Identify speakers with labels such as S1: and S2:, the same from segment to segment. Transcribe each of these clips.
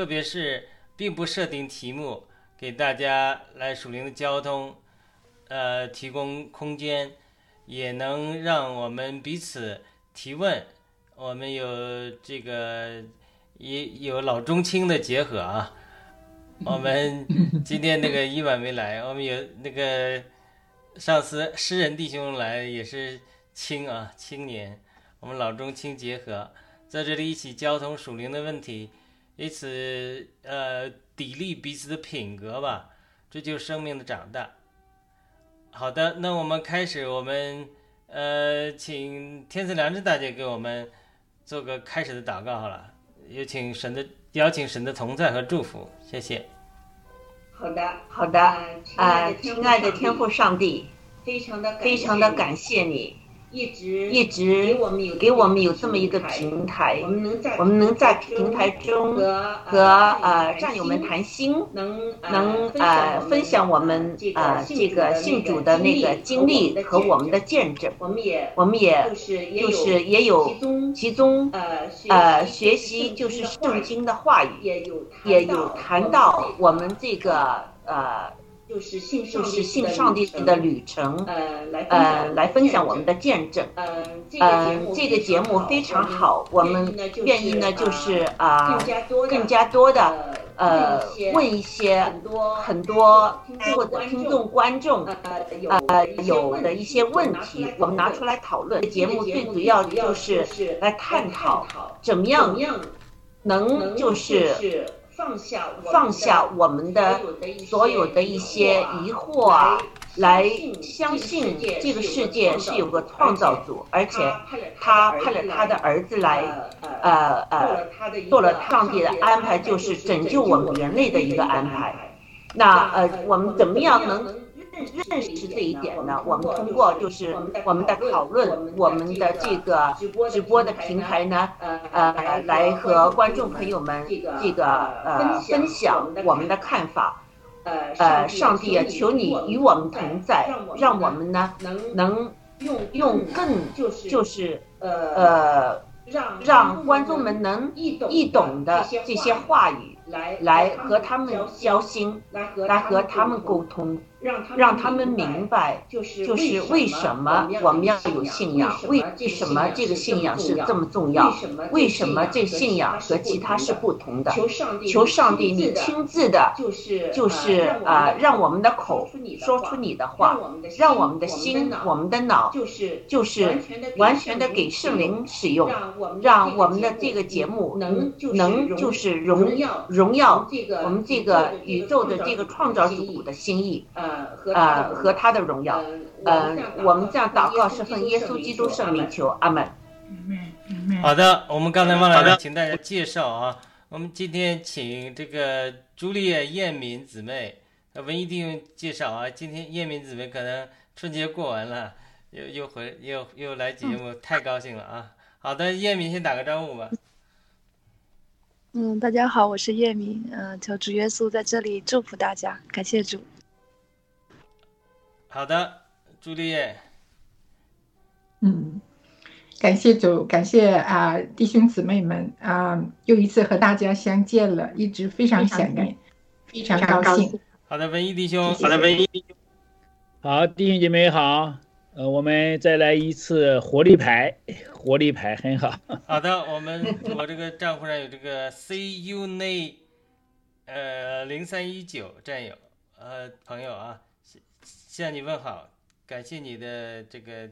S1: 特别是并不设定题目，给大家来属灵的交通，呃，提供空间，也能让我们彼此提问。我们有这个也有老中青的结合啊。我们 今天那个伊婉没来，我们有那个。上次诗人弟兄来也是青啊青年，我们老中青结合，在这里一起交通属灵的问题，以此呃砥砺彼此的品格吧，这就是生命的长大。好的，那我们开始，我们呃请天赐良知大姐给我们做个开始的祷告好了，有请神的邀请神的同在和祝福，谢谢。
S2: 好的，好的，啊，亲爱的天父上帝，非常的非常的感谢你。一直一直给我们有给我们有这么一个平台，我们能在我们能在平台中和呃战友们谈心，能能呃分享我们呃这个信主的那个经历和我们的见证，我们也我们也就是也有其中呃学习就是圣经的话语，也有也有谈到我们这个呃。就是信就是信上帝的旅程，呃，来呃来分享我们的见证，嗯，这个节目非常好，我们愿意呢就是啊更加多更加多的呃问一些很多很多或者听众观众呃有的一些问题，我们拿出来讨论。节目最主要就是来探讨怎么样能就是。放下放下我们的所有的一些疑惑啊，来相信这个世界是有个创造主，而且他派了他的儿子来，呃呃，做了上帝的安排，就是拯救我们人类的一个安排。那呃，我们怎么样能？认识这一点呢，我们通过就是我们的讨论，我们的这个直播的平台呢，呃，来和观众朋友们这个呃分享我们的看法。呃，上帝啊，求你与我们同在，让我们呢能能用用更就是呃让让观众们能易懂的这些话语来来和他们交心，来和他们沟通。让他们明白，就是就是为什么我们要有信仰？为什么这个信仰是这么重要？为什么这信仰和其他是不同的？求上帝，你亲自的，就是就是啊，让我们的口说出你的话，让我们的心、我们的脑，就是就是完全的给圣灵使用，让我们的这个节目能能就是荣耀荣耀我们这个宇宙的这个创造主的心意。呃，和他的荣耀，呃，我们这样祷告是奉耶稣基督圣名求，阿门。
S1: 好的，我们刚才忘了请大家介绍啊，我们今天请这个朱丽叶艳敏姊妹，文艺弟兄介绍啊，今天艳敏姊妹可能春节过完了，又又回又又来节目，太高兴了啊。好的，艳敏先打个招呼吧。
S3: 嗯，大家好，我是叶敏，嗯，求主耶稣在这里祝福大家，感谢主。
S1: 好的，朱丽叶。
S4: 嗯，感谢主，感谢啊弟兄姊妹们啊，又一次和大家相见了，一直非常想念，非常高兴。
S1: 好的，文艺弟兄，
S5: 好的，文艺弟兄，好，弟兄姐妹好，呃，我们再来一次活力牌，活力牌很好。
S1: 好的，我们我这个账户上有这个 C U 内，呃，零三一九战友，呃，朋友啊。向你问好，感谢你的这个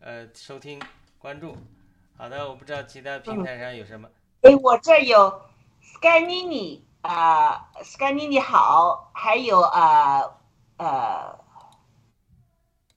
S1: 呃收听关注。好的，我不知道其他平台上有什么。
S2: 哎，我这有 Sky Nini 啊 Sky Nini 好，还有啊呃，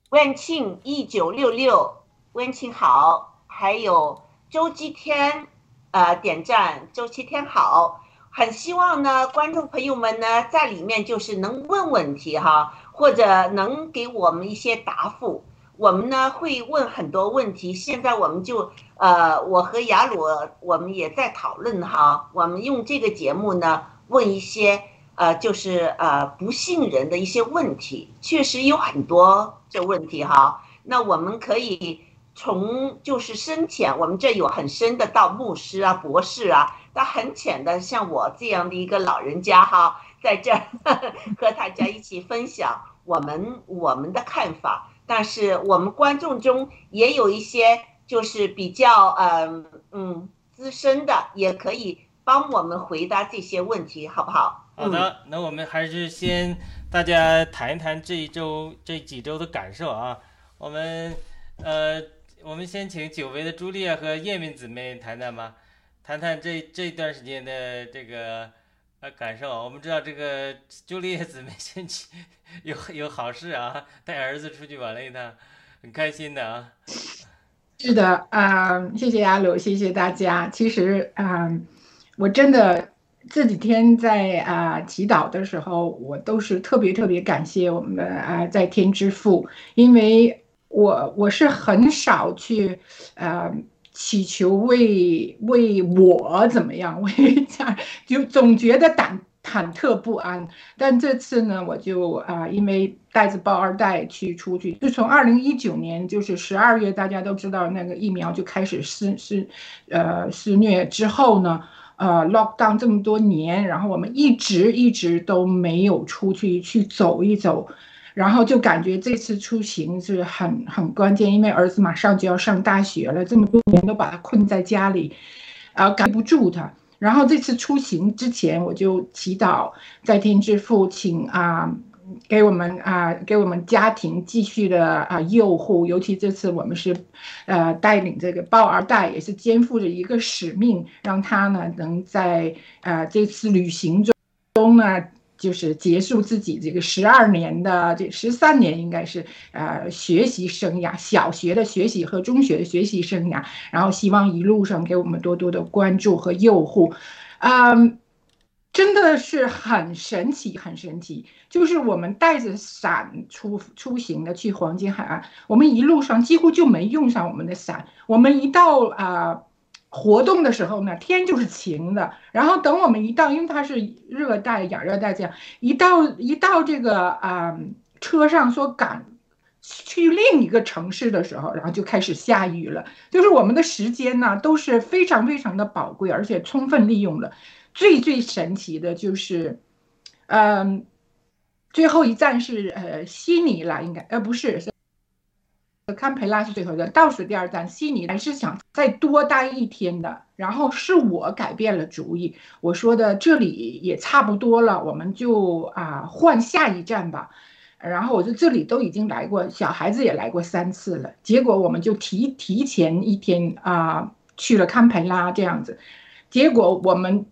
S2: 万庆一九六六，万庆好，还有周七天啊点赞，周七天好，很希望呢观众朋友们呢在里面就是能问问题哈。或者能给我们一些答复，我们呢会问很多问题。现在我们就呃，我和雅鲁我们也在讨论哈，我们用这个节目呢问一些呃，就是呃不信任的一些问题，确实有很多这问题哈。那我们可以从就是深浅，我们这有很深的到牧师啊、博士啊，到很浅的像我这样的一个老人家哈，在这儿 和大家一起分享我们我们的看法。但是我们观众中也有一些就是比较嗯嗯资深的，也可以帮我们回答这些问题，好不好？
S1: 好的，那我们还是先大家谈一谈这一周这几周的感受啊。我们呃，我们先请久违的朱莉亚和叶敏姊妹谈谈吧，谈谈这这段时间的这个感受。我们知道这个朱丽叶姊妹先去 有有好事啊，带儿子出去玩了一趟，很开心的啊。
S4: 是的啊，谢谢阿鲁，谢谢大家。其实啊，我真的这几天在啊祈祷的时候，我都是特别特别感谢我们的啊在天之父，因为。我我是很少去，呃，祈求为为我怎么样，为家就总觉得胆忐忑不安。但这次呢，我就啊，因为带着包二代去出去，就从二零一九年就是十二月，大家都知道那个疫苗就开始施施，呃，施虐之后呢，呃，lock down 这么多年，然后我们一直一直都没有出去去走一走。然后就感觉这次出行是很很关键，因为儿子马上就要上大学了，这么多年都把他困在家里，啊，赶不住他。然后这次出行之前，我就祈祷在天之父，请啊，给我们啊，给我们家庭继续的啊佑护。尤其这次我们是，呃，带领这个抱二代，也是肩负着一个使命，让他呢能在啊这次旅行中呢。就是结束自己这个十二年的这十三年，应该是呃学习生涯，小学的学习和中学的学习生涯，然后希望一路上给我们多多的关注和诱护，嗯，真的是很神奇，很神奇。就是我们带着伞出出行的去黄金海岸，我们一路上几乎就没用上我们的伞，我们一到啊。活动的时候呢，天就是晴的。然后等我们一到，因为它是热带、亚热带这样，一到一到这个啊车上说赶去另一个城市的时候，然后就开始下雨了。就是我们的时间呢都是非常非常的宝贵，而且充分利用了。最最神奇的就是，嗯，最后一站是呃悉尼了，应该呃不是。堪培拉是最后一个倒数第二站，悉尼还是想再多待一天的。然后是我改变了主意，我说的这里也差不多了，我们就啊换下一站吧。然后我说这里都已经来过，小孩子也来过三次了。结果我们就提提前一天啊去了堪培拉这样子。结果我们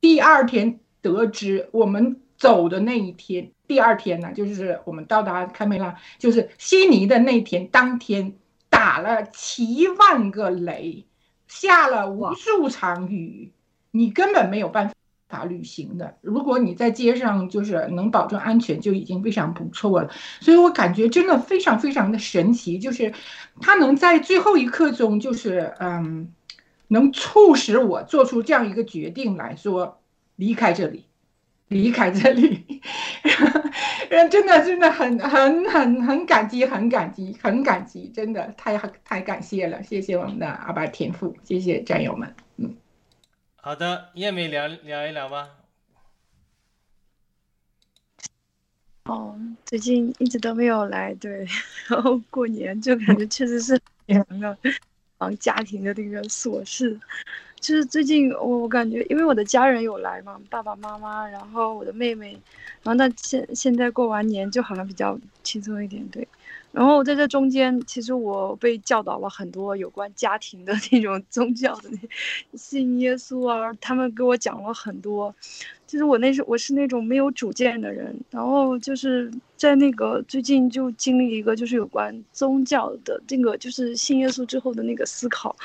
S4: 第二天得知，我们走的那一天。第二天呢，就是我们到达堪培拉，就是悉尼的那天，当天打了七万个雷，下了无数场雨，你根本没有办法旅行的。如果你在街上就是能保证安全，就已经非常不错了。所以我感觉真的非常非常的神奇，就是他能在最后一刻中，就是嗯，能促使我做出这样一个决定来说离开这里。离开这里，真的真的很很很很感激，很感激，很感激，真的太太感谢了，谢谢我们的阿爸天父，谢谢战友们，嗯，
S1: 好的，叶美聊聊一聊吧。
S3: 哦，最近一直都没有来，对，然后过年就感觉确实是忙的，忙家庭的那个琐事。就是最近我我感觉，因为我的家人有来嘛，爸爸妈妈，然后我的妹妹，然后那现现在过完年就好像比较轻松一点，对。然后在这中间，其实我被教导了很多有关家庭的 那种宗教的信耶稣啊，他们给我讲了很多。就是我那时我是那种没有主见的人，然后就是在那个最近就经历一个就是有关宗教的这个就是信耶稣之后的那个思考。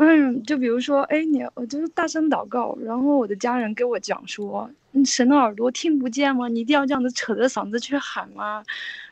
S3: 嗯，就比如说，哎，你我就是大声祷告，然后我的家人给我讲说，你神的耳朵听不见吗？你一定要这样子扯着嗓子去喊吗？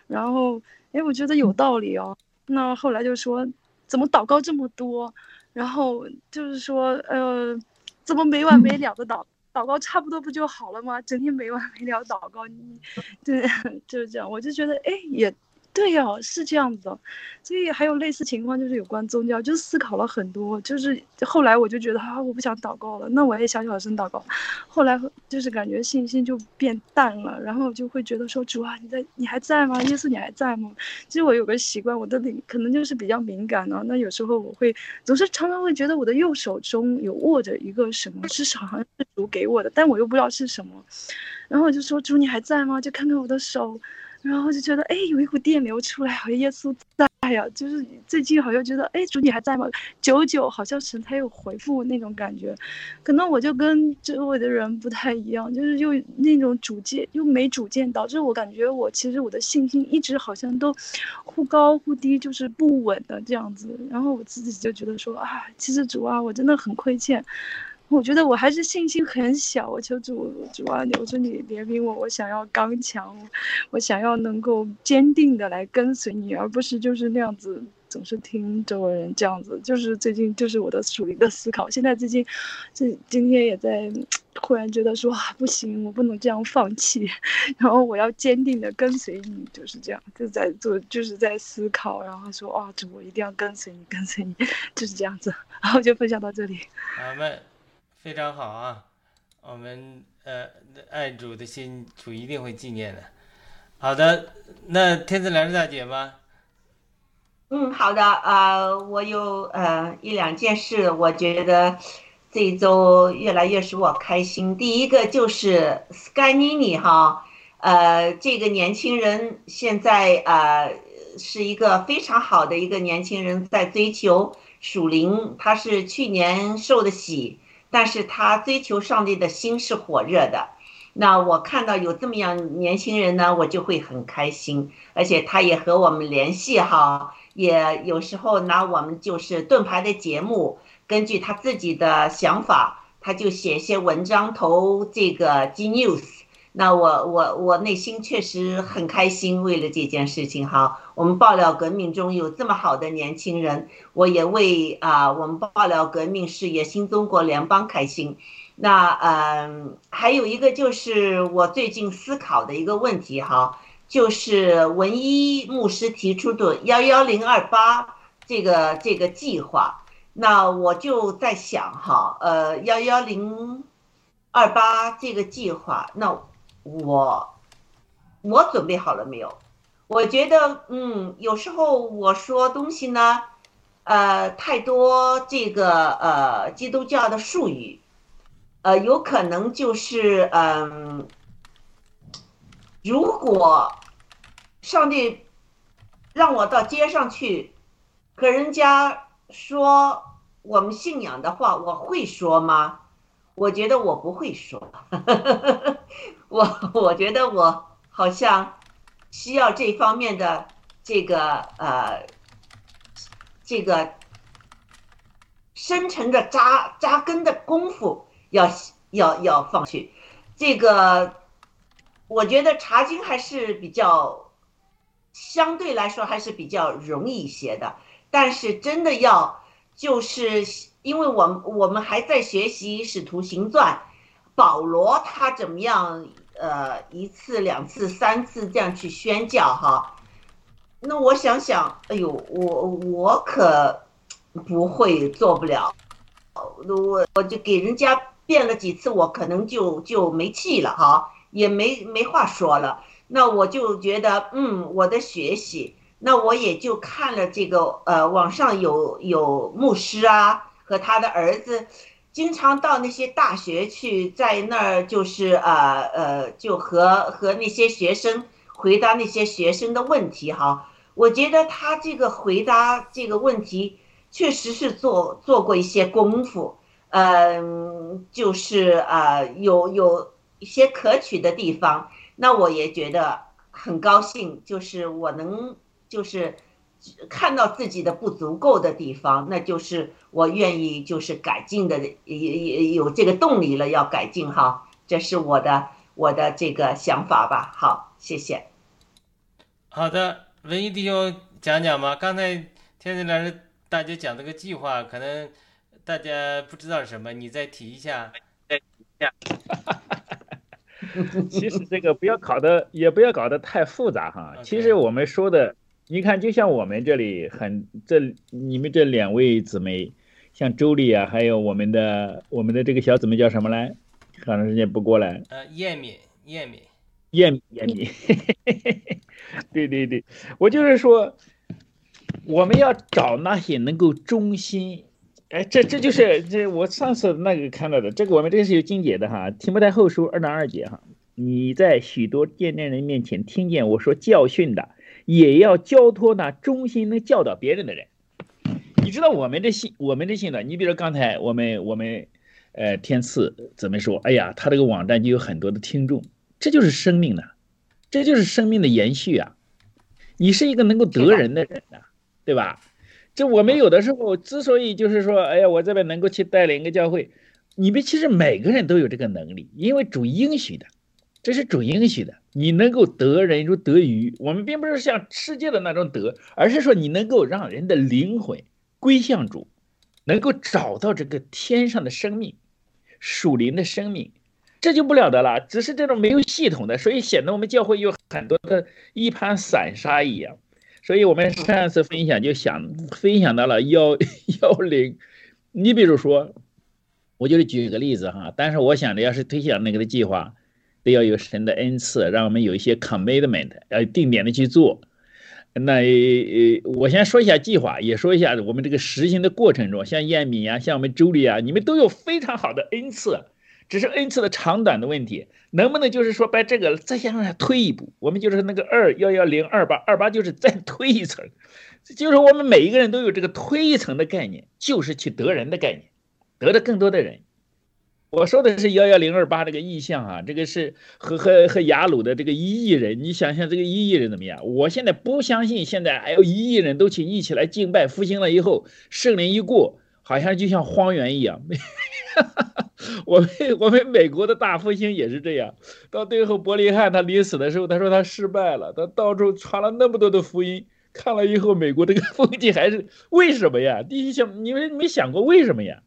S3: 然后，哎，我觉得有道理哦。那后来就说，怎么祷告这么多？然后就是说，呃，怎么没完没了的祷祷告，差不多不就好了吗？整天没完没了祷告，你，对，就是这样。我就觉得，哎，也。对呀，是这样子的，所以还有类似情况，就是有关宗教，就思考了很多，就是后来我就觉得啊，我不想祷告了，那我也小小声祷告。后来就是感觉信心就变淡了，然后就会觉得说主啊，你在，你还在吗？耶稣你还在吗？其实我有个习惯，我的灵可能就是比较敏感呢。那有时候我会总是常常会觉得我的右手中有握着一个什么，是好像是主给我的，但我又不知道是什么。然后我就说主你还在吗？就看看我的手。然后就觉得，哎，有一股电流出来，好像耶稣在呀。就是最近好像觉得，哎，主你还在吗？久久好像神才有回复那种感觉。可能我就跟周围的人不太一样，就是又那种主见又没主见，导致我感觉我其实我的信心一直好像都忽高忽低，就是不稳的这样子。然后我自己就觉得说，啊，其实主啊，我真的很亏欠。我觉得我还是信心很小，我求主主啊，我说你怜悯我，我想要刚强，我想要能够坚定的来跟随你，而不是就是那样子总是听周围人这样子。就是最近就是我的属灵的思考，现在最近这今天也在忽然觉得说啊不行，我不能这样放弃，然后我要坚定的跟随你，就是这样就在做就是在思考，然后说啊主我一定要跟随你跟随你，就是这样子，然后就分享到这里。
S1: 非常好啊，我们呃爱主的心，主一定会纪念的。好的，那天赐良知大姐吗？
S2: 嗯，好的，呃，我有呃一两件事，我觉得这一周越来越使我开心。第一个就是 Skynini 哈，呃，这个年轻人现在呃是一个非常好的一个年轻人，在追求属灵，他是去年受的洗。但是他追求上帝的心是火热的，那我看到有这么样年轻人呢，我就会很开心。而且他也和我们联系哈，也有时候拿我们就是盾牌的节目，根据他自己的想法，他就写些文章投这个 G News。那我我我内心确实很开心，为了这件事情哈，我们爆料革命中有这么好的年轻人，我也为啊我们爆料革命事业新中国联邦开心。那嗯，还有一个就是我最近思考的一个问题哈，就是文一牧师提出的幺幺零二八这个这个计划，那我就在想哈，呃幺幺零二八这个计划，那。我，我准备好了没有？我觉得，嗯，有时候我说东西呢，呃，太多这个呃基督教的术语，呃，有可能就是，嗯，如果上帝让我到街上去和人家说我们信仰的话，我会说吗？我觉得我不会说。我我觉得我好像需要这方面的这个呃这个深沉的扎扎根的功夫要要要放去，这个我觉得查经还是比较相对来说还是比较容易一些的，但是真的要就是因为我们我们还在学习使徒行传。保罗他怎么样？呃，一次、两次、三次这样去宣教哈？那我想想，哎呦，我我可不会做不了。我我就给人家变了几次，我可能就就没气了哈，也没没话说了。那我就觉得，嗯，我的学习，那我也就看了这个呃，网上有有牧师啊和他的儿子。经常到那些大学去，在那儿就是呃呃，就和和那些学生回答那些学生的问题哈。我觉得他这个回答这个问题确实是做做过一些功夫，嗯，就是呃有有一些可取的地方。那我也觉得很高兴，就是我能就是。看到自己的不足够的地方，那就是我愿意就是改进的，也也有这个动力了，要改进哈。这是我的我的这个想法吧。好，谢谢。
S1: 好的，文艺弟兄讲讲吧。刚才天天老师大家讲这个计划，可能大家不知道什么，你再提一下。再提一下。
S5: 其实这个不要搞得，也不要搞得太复杂哈。其实我们说的。你看，就像我们这里很这你们这两位姊妹，像周丽啊，还有我们的我们的这个小姊妹叫什么来？好长时间不过来。
S1: 呃，燕敏，燕敏，
S5: 燕燕敏，对对对，我就是说，我们要找那些能够忠心。哎，这这就是这我上次那个看到的，这个我们这是有经解的哈，《提摩太后书》二章二节哈，你在许多见证人面前听见我说教训的，也要交托那忠心能教导别人的人。你知道我们这信，我们这信呢？你比如刚才我们我们，呃，天赐怎么说？哎呀，他这个网站就有很多的听众，这就是生命呢，这就是生命的延续啊！你是一个能够得人的人呐，对吧？这我们有的时候之所以就是说，哎呀，我这边能够去带领一个教会，你们其实每个人都有这个能力，因为主应许的，这是主应许的，你能够得人如得鱼。我们并不是像世界的那种得，而是说你能够让人的灵魂归向主，能够找到这个天上的生命，属灵的生命，这就不了得了。只是这种没有系统的，所以显得我们教会有很多的一盘散沙一样。所以我们上次分享就想分享到了幺幺零，你比如说，我就是举个例子哈，但是我想着要是推行那个的计划，得要有神的恩赐，让我们有一些 commitment，要定点的去做。那呃，我先说一下计划，也说一下我们这个实行的过程中，像燕米啊，像我们周丽啊，你们都有非常好的恩赐。只是恩赐的长短的问题，能不能就是说把这个再向上推一步？我们就是那个二幺幺零二八二八，就是再推一层，就是我们每一个人都有这个推一层的概念，就是去得人的概念，得的更多的人。我说的是幺幺零二八这个意向啊，这个是和和和雅鲁的这个一亿人，你想想这个一亿人怎么样？我现在不相信现在还有一亿人都去一起来敬拜复兴了以后，圣灵一过。好像就像荒原一样，我们我们美国的大复兴也是这样。到最后，伯利汉他临死的时候，他说他失败了，他到处传了那么多的福音，看了以后，美国这个 风气还是为什么呀？第一想，你们没想过为什么呀？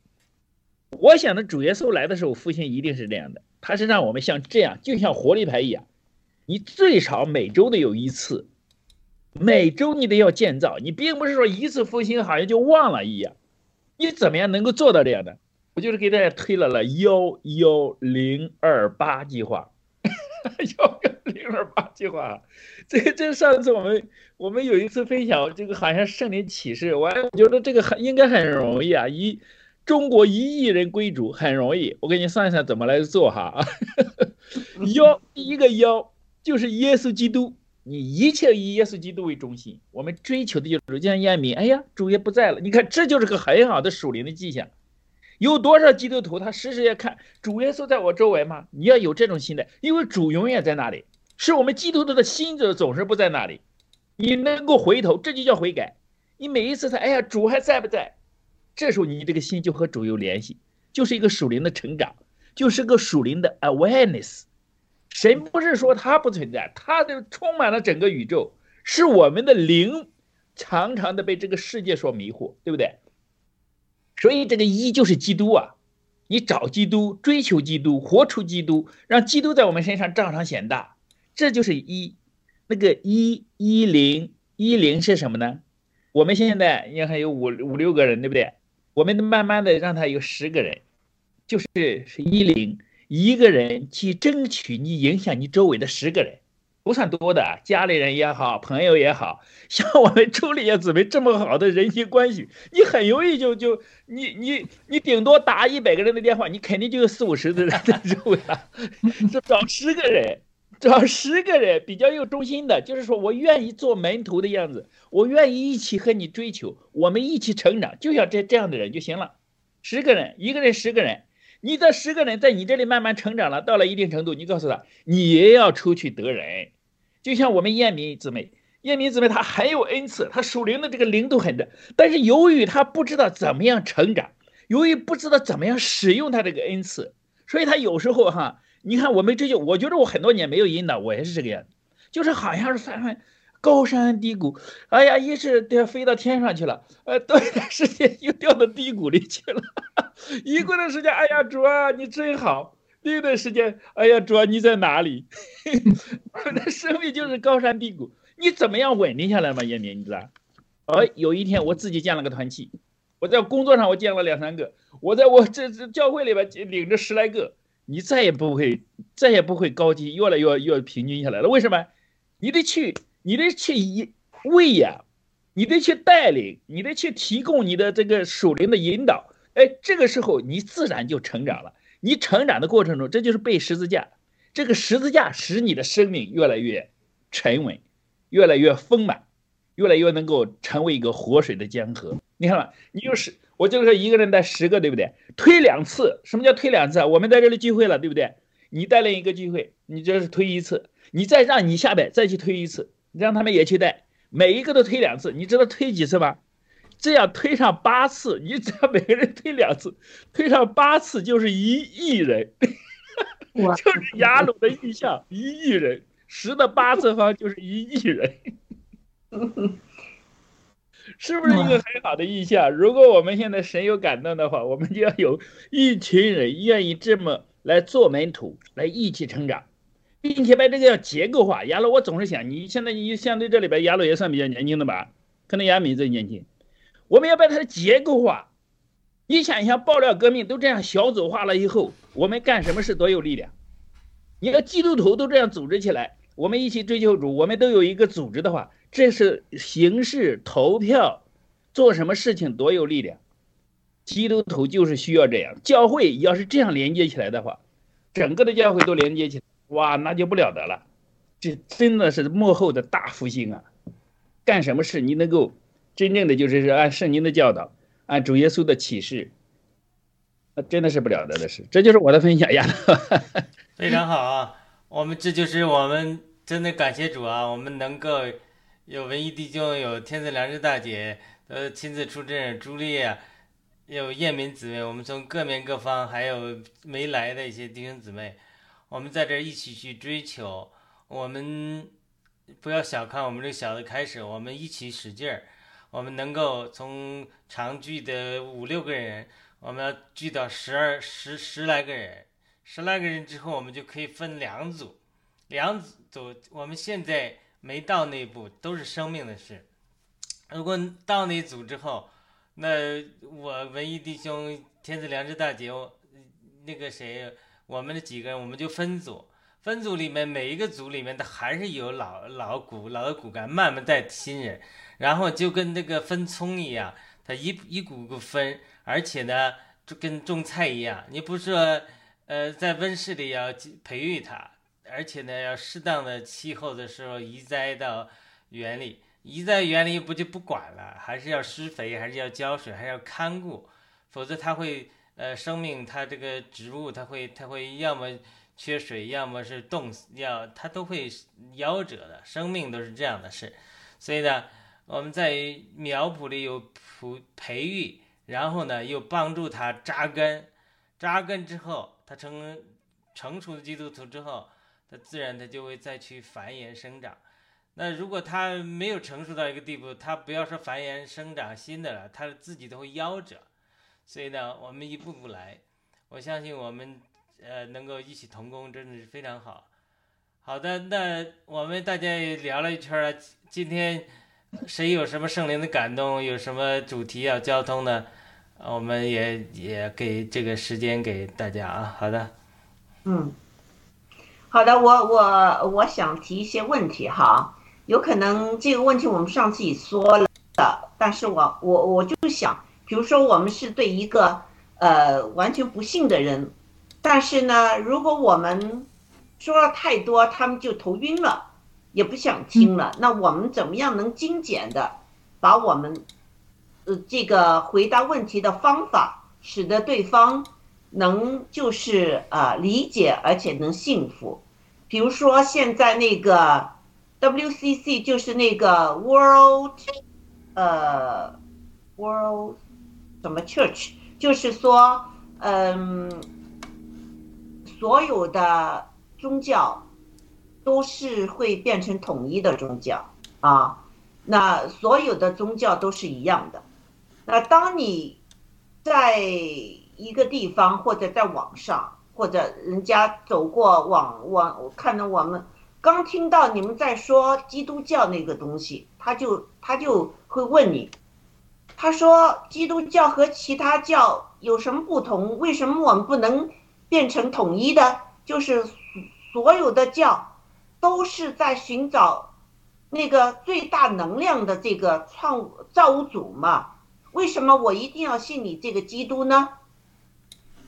S5: 我想的主耶稣来的时候，复兴一定是这样的，他是让我们像这样，就像活力牌一样，你最少每周得有一次，每周你得要建造，你并不是说一次复兴好像就忘了一样。你怎么样能够做到这样的？我就是给大家推了了幺幺零二八计划，幺幺零二八计划。这这上次我们我们有一次分享，这个好像圣灵启示，我觉得这个很应该很容易啊！一中国一亿人归主很容易，我给你算一算怎么来做哈。幺第一个幺就是耶稣基督。你一切以耶稣基督为中心，我们追求的就是像烟民。哎呀，主也不在了，你看这就是个很好的属灵的迹象。有多少基督徒他时时要看主耶稣在我周围吗？你要有这种心态，因为主永远在那里，是我们基督徒的心者总是不在那里。你能够回头，这就叫悔改。你每一次他，哎呀，主还在不在？这时候你这个心就和主有联系，就是一个属灵的成长，就是个属灵的 awareness。神不是说他不存在，他就充满了整个宇宙，是我们的灵常常的被这个世界所迷惑，对不对？所以这个一就是基督啊，你找基督，追求基督，活出基督，让基督在我们身上照常显大，这就是一。那个一一零一零是什么呢？我们现在应该有五五六个人，对不对？我们慢慢的让他有十个人，就是是一零。一个人去争取你影响你周围的十个人，不算多的，家里人也好，朋友也好，像我们周丽叶姊妹这么好的人际关系，你很容易就就你你你顶多打一百个人的电话，你肯定就有四五十的人在周围了。就找十个人，找十个人比较有忠心的，就是说我愿意做门徒的样子，我愿意一起和你追求，我们一起成长，就像这这样的人就行了。十个人，一个人十个人。你这十个人在你这里慢慢成长了，到了一定程度，你告诉他，你也要出去得人。就像我们燕民姊妹，燕民姊妹她很有恩赐，她属灵的这个灵都很的，但是由于她不知道怎么样成长，由于不知道怎么样使用她这个恩赐，所以她有时候哈，你看我们这就，我觉得我很多年没有引导，我也是这个样子，就是好像是翻翻。高山低谷，哎呀，一是得飞到天上去了，呃，过一段时间又掉到低谷里去了，一过段时间，哎呀，主啊，你真好；另一段时间，哎呀，主啊，你在哪里？我的生命就是高山低谷，你怎么样稳定下来嘛，叶明，你知道？哎，有一天我自己建了个团契，我在工作上我建了两三个，我在我这这教会里边领着十来个，你再也不会再也不会高级，越来越越平均下来了。为什么？你得去，你得去一喂养，你得去带领，你得去提供你的这个属灵的引导。哎，这个时候你自然就成长了。你成长的过程中，这就是背十字架，这个十字架使你的生命越来越沉稳，越来越丰满。越来越能够成为一个活水的江河。你看吧，你就是我就是说一个人带十个，对不对？推两次，什么叫推两次？我们在这里聚会了，对不对？你带领一个聚会，你这是推一次，你再让你下边再去推一次，让他们也去带，每一个都推两次。你知道推几次吗？这样推上八次，你只要每个人推两次，推上八次就是一亿人，就是雅鲁的意象，一亿人，十的八次方就是一亿人。是不是一个很好的意象？如果我们现在神有感动的话，我们就要有一群人愿意这么来做门徒，来一起成长，并且把这个要结构化。亚鲁，我总是想，你现在你相对这里边，亚鲁也算比较年轻的吧？可能亚米最年轻。我们要把它的结构化。你想一想，爆料革命都这样小组化了以后，我们干什么事多有力量？你要基督徒都这样组织起来，我们一起追求主，我们都有一个组织的话。这是形式投票，做什么事情多有力量。基督徒就是需要这样，教会要是这样连接起来的话，整个的教会都连接起来，哇，那就不了得了。这真的是幕后的大复兴啊！干什么事你能够真正的就是是按圣经的教导，按主耶稣的启示，那真的是不了得的事。这就是我的分享呀，
S1: 非常好啊！我们这就是我们真的感谢主啊！我们能够。有文艺弟兄，有天赐良知大姐，呃，亲自出阵。朱丽叶，有燕民姊妹，我们从各面各方，还有没来的一些弟兄姊妹，我们在这一起去追求。我们不要小看我们这小的开始，我们一起使劲儿。我们能够从常聚的五六个人，我们要聚到十二十十来个人，十来个人之后，我们就可以分两组，两组。我们现在。没到那一步都是生命的事，如果到那组之后，那我文艺弟兄、天赐良知大姐，那个谁，我们的几个人，我们就分组，分组里面每一个组里面，他还是有老老骨老的骨干，慢慢带新人，然后就跟那个分葱一样，他一一股股分，而且呢，就跟种菜一样，你不是说，呃，在温室里要培育它。而且呢，要适当的气候的时候移栽到园里，移在园里不就不管了，还是要施肥，还是要浇水，还是要看顾，否则它会呃生命，它这个植物它会它会要么缺水，要么是冻死，要它都会夭折的，生命都是这样的事。所以呢，我们在苗圃里有培培育，然后呢又帮助它扎根，扎根之后，它成成熟的基督徒之后。它自然它就会再去繁衍生长，那如果它没有成熟到一个地步，它不要说繁衍生长新的了，它自己都会夭折。所以呢，我们一步步来，我相信我们呃能够异曲同工，真的是非常好。好的，那我们大家也聊了一圈了，今天谁有什么圣灵的感动，有什么主题要交通的，我们也也给这个时间给大家啊。好的，
S2: 嗯。好的，我我我想提一些问题哈，有可能这个问题我们上次也说了的，但是我我我就想，比如说我们是对一个呃完全不信的人，但是呢，如果我们说了太多，他们就头晕了，也不想听了，那我们怎么样能精简的把我们呃这个回答问题的方法，使得对方。能就是呃理解而且能信服，比如说现在那个 WCC 就是那个 World，呃 World 什么 Church，就是说嗯所有的宗教都是会变成统一的宗教啊，那所有的宗教都是一样的，那当你在一个地方，或者在网上，或者人家走过网网看到我们刚听到你们在说基督教那个东西，他就他就会问你，他说基督教和其他教有什么不同？为什么我们不能变成统一的？就是所有的教都是在寻找那个最大能量的这个创造物主嘛？为什么我一定要信你这个基督呢？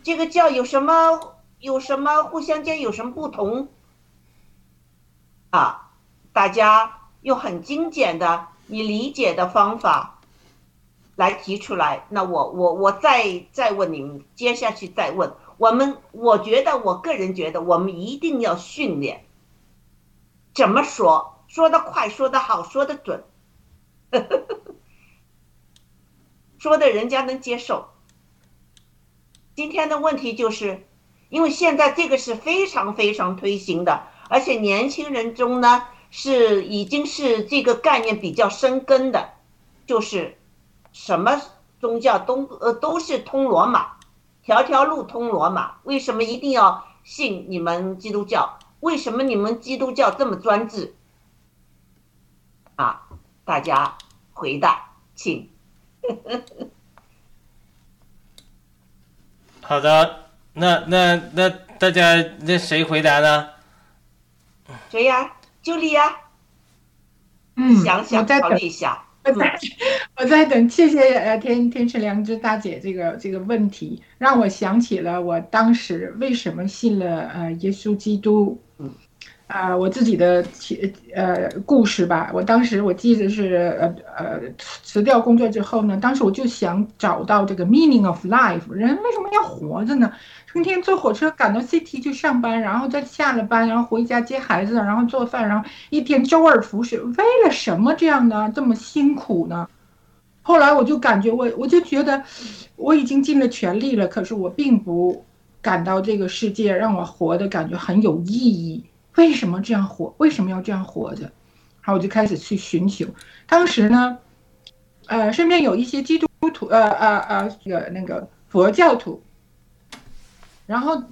S2: 这个教有什么有什么互相间有什么不同？啊，大家用很精简的你理解的方法来提出来。那我我我再再问你们，接下去再问我们。我觉得我个人觉得，我们一定要训练怎么说，说的快，说的好，说的准，说的人家能接受。今天的问题就是，因为现在这个是非常非常推行的，而且年轻人中呢是已经是这个概念比较生根的，就是什么宗教都呃都是通罗马，条条路通罗马。为什么一定要信你们基督教？为什么你们基督教这么专制？啊，大家回答，请。
S1: 好的，那那那大家那谁回答呢？
S2: 谁呀？就你呀。
S4: 嗯，
S2: 想想考虑一下。
S4: 我在，我在等。谢谢呃天天池良知大姐这个这个问题，让我想起了我当时为什么信了呃耶稣基督。啊，我自己的呃故事吧。我当时我记得是呃呃辞掉工作之后呢，当时我就想找到这个 meaning of life，人为什么要活着呢？成天坐火车赶到 city 去上班，然后再下了班，然后回家接孩子，然后做饭，然后一天周而复始，为了什么这样的这么辛苦呢？后来我就感觉我我就觉得我已经尽了全力了，可是我并不感到这个世界让我活的感觉很有意义。为什么这样活？为什么要这样活着？然后我就开始去寻求。当时呢，呃，身边有一些基督徒，呃呃呃，那个那个佛教徒。然后，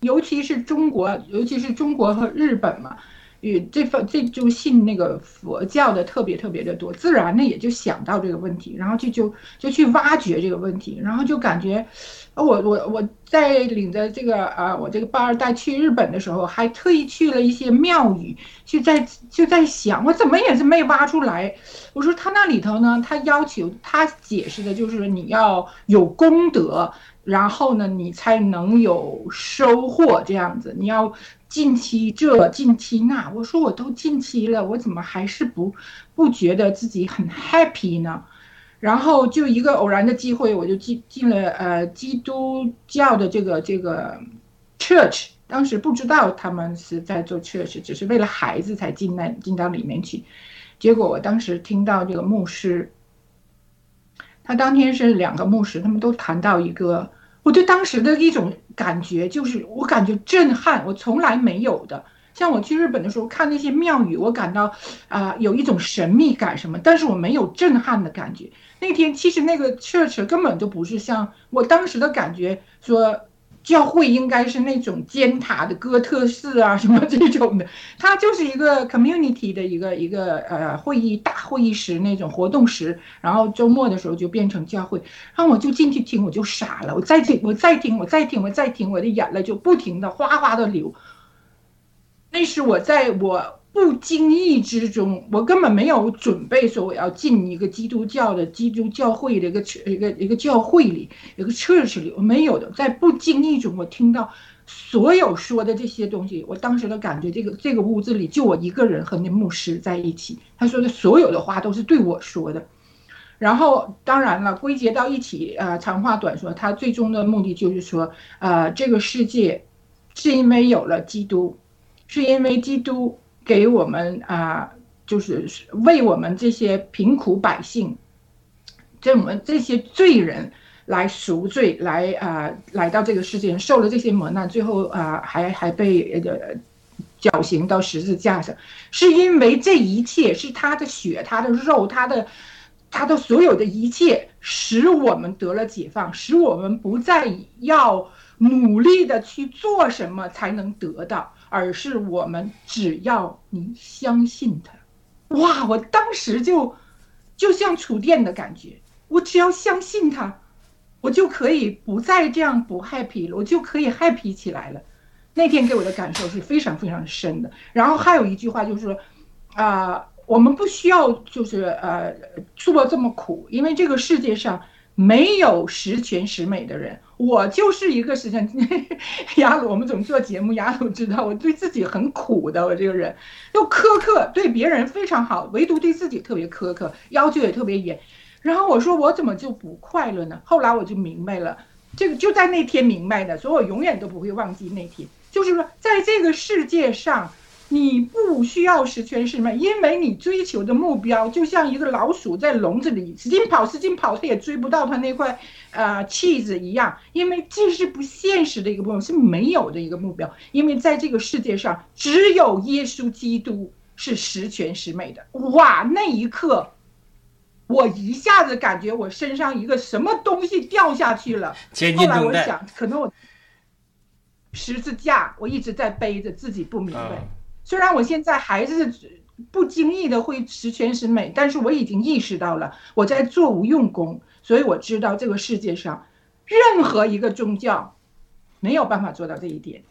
S4: 尤其是中国，尤其是中国和日本嘛，与这份这就信那个佛教的特别特别的多，自然呢也就想到这个问题，然后就就就去挖掘这个问题，然后就感觉。我我我在领着这个啊，我这个八二代去日本的时候，还特意去了一些庙宇，就在就在想，我怎么也是没挖出来。我说他那里头呢，他要求他解释的就是你要有功德，然后呢你才能有收获这样子。你要近期这近期那，我说我都近期了，我怎么还是不不觉得自己很 happy 呢？然后就一个偶然的机会，我就进进了呃基督教的这个这个 church。当时不知道他们是在做 church，只是为了孩子才进那进到里面去。结果我当时听到这个牧师，他当天是两个牧师，他们都谈到一个，我对当时的一种感觉就是我感觉震撼，我从来没有的。像我去日本的时候看那些庙宇，我感到啊有一种神秘感什么，但是我没有震撼的感觉。那天其实那个 church 根本就不是像我当时的感觉，说教会应该是那种尖塔的哥特式啊什么这种的，它就是一个 community 的一个一个呃会议大会议室那种活动室，然后周末的时候就变成教会，然后我就进去听，我就傻了，我再听，我再听，我再听，我再听，我的眼泪就不停的哗哗的流。那是我在我。不经意之中，我根本没有准备说我要进一个基督教的基督教会的一个一个一个教会里，一个 church 里，我没有的。在不经意中，我听到所有说的这些东西，我当时的感觉，这个这个屋子里就我一个人和那牧师在一起，他说的所有的话都是对我说的。然后，当然了，归结到一起，呃，长话短说，他最终的目的就是说，呃，这个世界是因为有了基督，是因为基督。给我们啊，就是为我们这些贫苦百姓，这我们这些罪人来赎罪，来啊，来到这个世界受了这些磨难，最后啊，还还被呃绞刑到十字架上，是因为这一切是他的血、他的肉、他的他的所有的一切，使我们得了解放，使我们不再要努力的去做什么才能得到。而是我们只要你相信他。哇！我当时就就像触电的感觉，我只要相信他，我就可以不再这样不 happy 了，我就可以 happy 起来了。那天给我的感受是非常非常深的。然后还有一句话就是说，啊。我们不需要就是呃做这么苦，因为这个世界上没有十全十美的人。我就是一个十全。雅鲁，我们总做节目，雅鲁知道我对自己很苦的，我这个人又苛刻，对别人非常好，唯独对自己特别苛刻，要求也特别严。然后我说我怎么就不快乐呢？后来我就明白了，这个就在那天明白的，所以我永远都不会忘记那天。就是说，在这个世界上。你不需要十全十美，因为你追求的目标就像一个老鼠在笼子里使劲跑，使劲跑，它也追不到它那块呃气子一样，因为这是不现实的一个目标，是没有的一个目标。因为在这个世界上，只有耶稣基督是十全十美的。哇，那一刻，我一下子感觉我身上一个什么东西掉下去了。后来我想，可能我十字架我一直在背着，自己不明白。虽然我现在还是不经意的会十全十美，但是我已经意识到了我在做无用功，所以我知道这个世界上任何一个宗教没有办法做到这一点，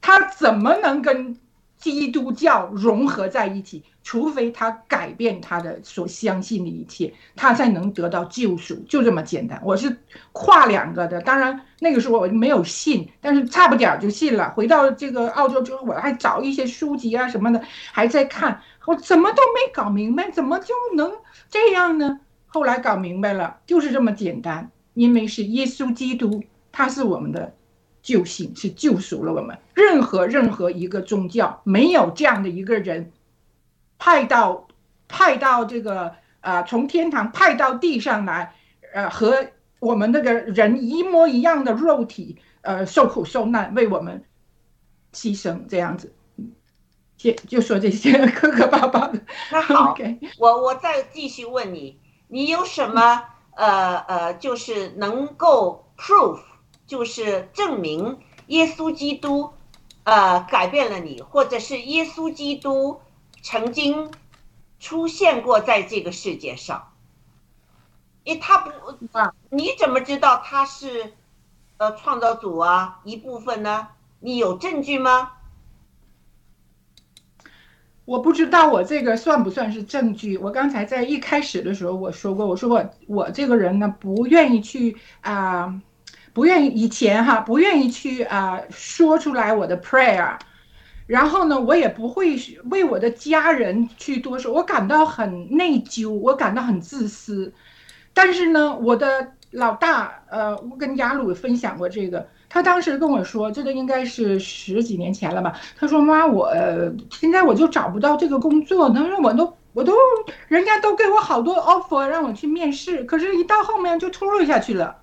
S4: 他怎么能跟？基督教融合在一起，除非他改变他的所相信的一切，他才能得到救赎，就这么简单。我是跨两个的，当然那个时候我没有信，但是差不点就信了。回到这个澳洲之后，我还找一些书籍啊什么的，还在看，我怎么都没搞明白，怎么就能这样呢？后来搞明白了，就是这么简单，因为是耶稣基督，他是我们的。救星是救赎了我们。任何任何一个宗教没有这样的一个人，派到派到这个呃，从天堂派到地上来，呃，和我们那个人一模一样的肉体，呃，受苦受难，为我们牺牲这样子。就就说这些磕磕巴巴的。
S2: 那好，我我再继续问你，你有什么呃呃，就是能够 proof？就是证明耶稣基督，呃，改变了你，或者是耶稣基督曾经出现过在这个世界上。因为他不，你怎么知道他是呃创造主啊一部分呢？你有证据吗？
S4: 我不知道我这个算不算是证据。我刚才在一开始的时候我说过，我说我我这个人呢不愿意去啊。不愿意以前哈，不愿意去啊说出来我的 prayer，然后呢，我也不会为我的家人去多说，我感到很内疚，我感到很自私。但是呢，我的老大，呃，我跟雅鲁分享过这个，他当时跟我说，这个应该是十几年前了吧。他说妈，我现在我就找不到这个工作，他说我都我都人家都给我好多 offer 让我去面试，可是一到后面就秃噜下去了。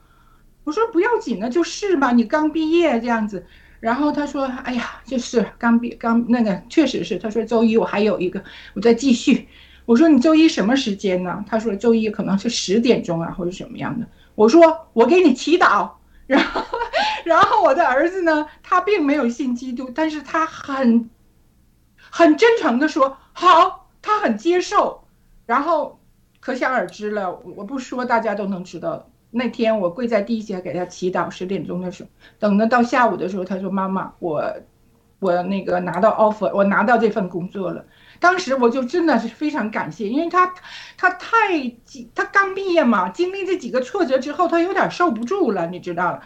S4: 我说不要紧的，就是嘛，你刚毕业这样子。然后他说：“哎呀，就是刚毕刚那个，确实是。”他说：“周一我还有一个，我再继续。”我说：“你周一什么时间呢？”他说：“周一可能是十点钟啊，或者什么样的。”我说：“我给你祈祷。”然后，然后我的儿子呢，他并没有信基督，但是他很很真诚的说：“好，他很接受。”然后可想而知了，我不说，大家都能知道。那天我跪在地下给他祈祷，十点钟的时候，等到到下午的时候，他说：“妈妈，我，我那个拿到 offer，我拿到这份工作了。”当时我就真的是非常感谢，因为他，他太，他刚毕业嘛，经历这几个挫折之后，他有点受不住了，你知道了。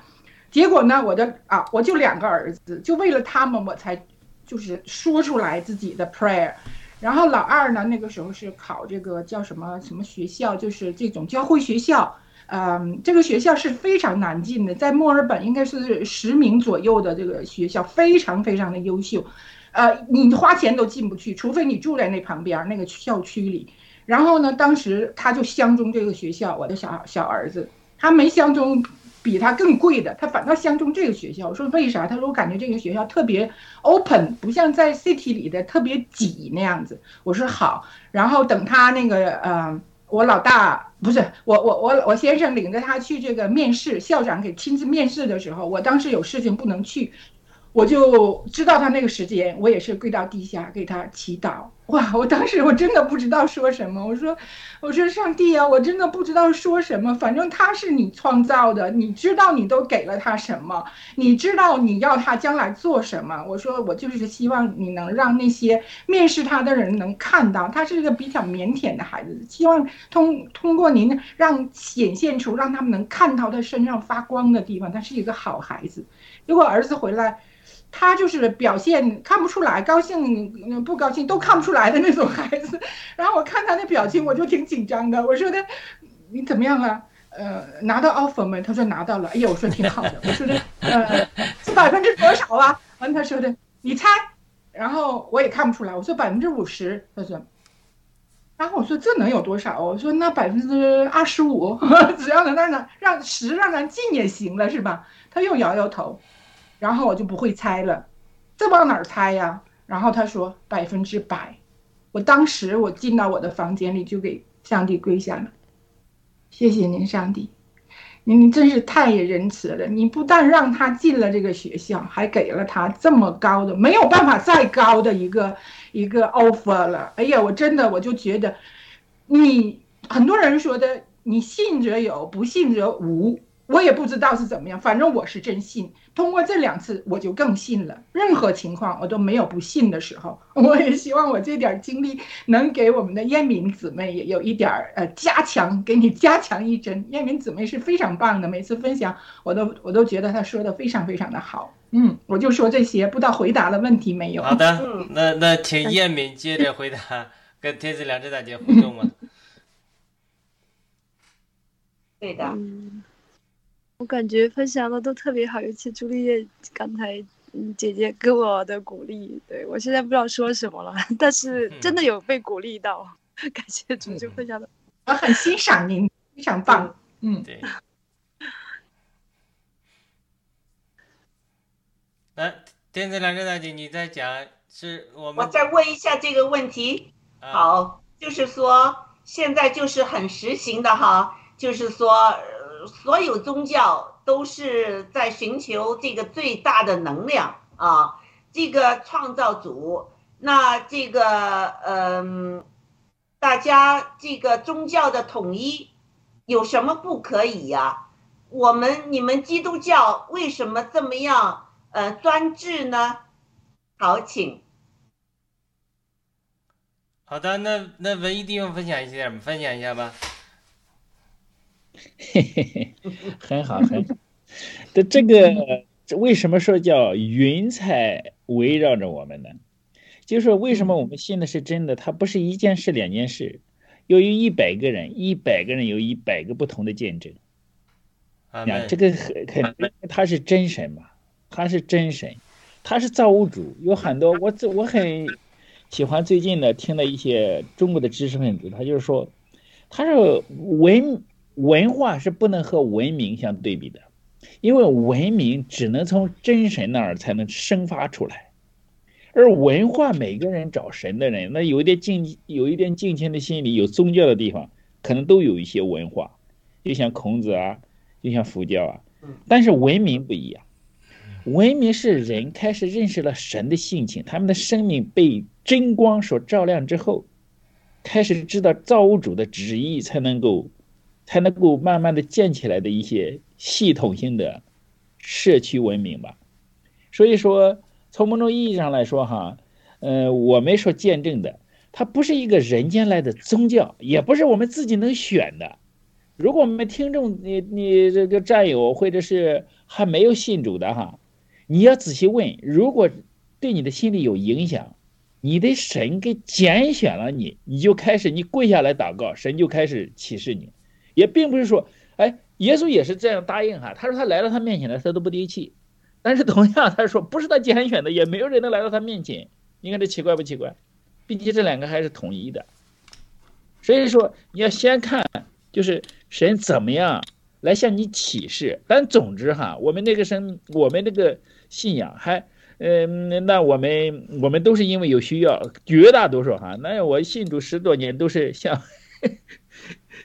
S4: 结果呢，我的啊，我就两个儿子，就为了他们，我才就是说出来自己的 prayer。然后老二呢，那个时候是考这个叫什么什么学校，就是这种教会学校。嗯，这个学校是非常难进的，在墨尔本应该是十名左右的这个学校，非常非常的优秀，呃，你花钱都进不去，除非你住在那旁边那个校区里。然后呢，当时他就相中这个学校，我的小小儿子，他没相中比他更贵的，他反倒相中这个学校。我说为啥？他说我感觉这个学校特别 open，不像在 city 里的特别挤那样子。我说好，然后等他那个呃。我老大不是我，我我我先生领着他去这个面试，校长给亲自面试的时候，我当时有事情不能去，我就知道他那个时间，我也是跪到地下给他祈祷。哇！我当时我真的不知道说什么。我说，我说上帝啊，我真的不知道说什么。反正他是你创造的，你知道你都给了他什么，你知道你要他将来做什么。我说，我就是希望你能让那些面试他的人能看到，他是一个比较腼腆的孩子。希望通通过您让显现出让他们能看到他身上发光的地方，他是一个好孩子。如果儿子回来。他就是表现看不出来，高兴不高兴都看不出来的那种孩子。然后我看他那表情，我就挺紧张的。我说的，你怎么样啊？呃，拿到 offer 没？他说拿到了。哎呀，我说挺好的。我说的，呃，是百分之多少啊？完他说的，你猜。然后我也看不出来。我说百分之五十。他说，然后我说这能有多少？我说那百分之二十五，只要能让让让十让他进也行了，是吧？他又摇摇头。然后我就不会猜了，这往哪儿猜呀？然后他说百分之百，我当时我进到我的房间里就给上帝跪下了，谢谢您上帝，您真是太仁慈了，你不但让他进了这个学校，还给了他这么高的没有办法再高的一个一个 offer 了。哎呀，我真的我就觉得，你很多人说的，你信则有，不信则无。我也不知道是怎么样，反正我是真信。通过这两次，我就更信了。任何情况，我都没有不信的时候。我也希望我这点经历能给我们的燕敏姊妹也有一点儿呃加强，给你加强一针。燕敏姊妹是非常棒的，每次分享我都我都觉得她说的非常非常的好。嗯，我就说这些，不知道回答了问题没有？
S1: 好的，那那请燕敏接着回答，跟天子良知大姐互动吗？
S2: 对的。
S3: 我感觉分享的都特别好，尤其朱丽叶刚才嗯姐姐给我的鼓励，对我现在不知道说什么了，但是真的有被鼓励到，感谢主就分享的，
S4: 我很欣赏您，非常棒，嗯
S1: 对。来，天子良知大姐，你在讲是我们，
S2: 我再问一下这个问题，好，就是说现在就是很实行的哈，就是说。所有宗教都是在寻求这个最大的能量啊，这个创造主。那这个，嗯，大家这个宗教的统一有什么不可以呀？我们你们基督教为什么这么样呃专制呢？好，请。
S1: 好的，那那文艺弟兄分享一下，分享一下吧。
S5: 嘿嘿嘿，很好，很好。的这个为什么说叫云彩围绕着我们呢？就是说，为什么我们信的是真的？它不是一件事、两件事，由于一百个人，一百个人有一百个不同的见证。
S1: 啊，
S5: 这个很肯定他是真神嘛？他是真神，他是造物主。有很多我我很喜欢最近的听的一些中国的知识分子，他就是说，他是文。文化是不能和文明相对比的，因为文明只能从真神那儿才能生发出来，而文化每个人找神的人，那有一点敬，有一点敬虔的心理，有宗教的地方，可能都有一些文化，就像孔子啊，就像佛教啊。但是文明不一样，文明是人开始认识了神的性情，他们的生命被真光所照亮之后，开始知道造物主的旨意，才能够。才能够慢慢的建起来的一些系统性的社区文明吧。所以说，从某种意义上来说，哈，呃，我们所见证的，它不是一个人间来的宗教，也不是我们自己能选的。如果我们听众，你你这个战友或者是还没有信主的哈，你要仔细问，如果对你的心理有影响，你的神给拣选了你，你就开始你跪下来祷告，神就开始启示你。也并不是说，哎，耶稣也是这样答应哈。他说他来到他面前了，他都不低气。但是同样，他说不是他拣选的，也没有人能来到他面前。你看这奇怪不奇怪？并且这两个还是统一的。所以说，你要先看就是神怎么样来向你启示。但总之哈，我们那个神，我们那个信仰还，嗯，那我们我们都是因为有需要，绝大多数哈。那我信主十多年都是像。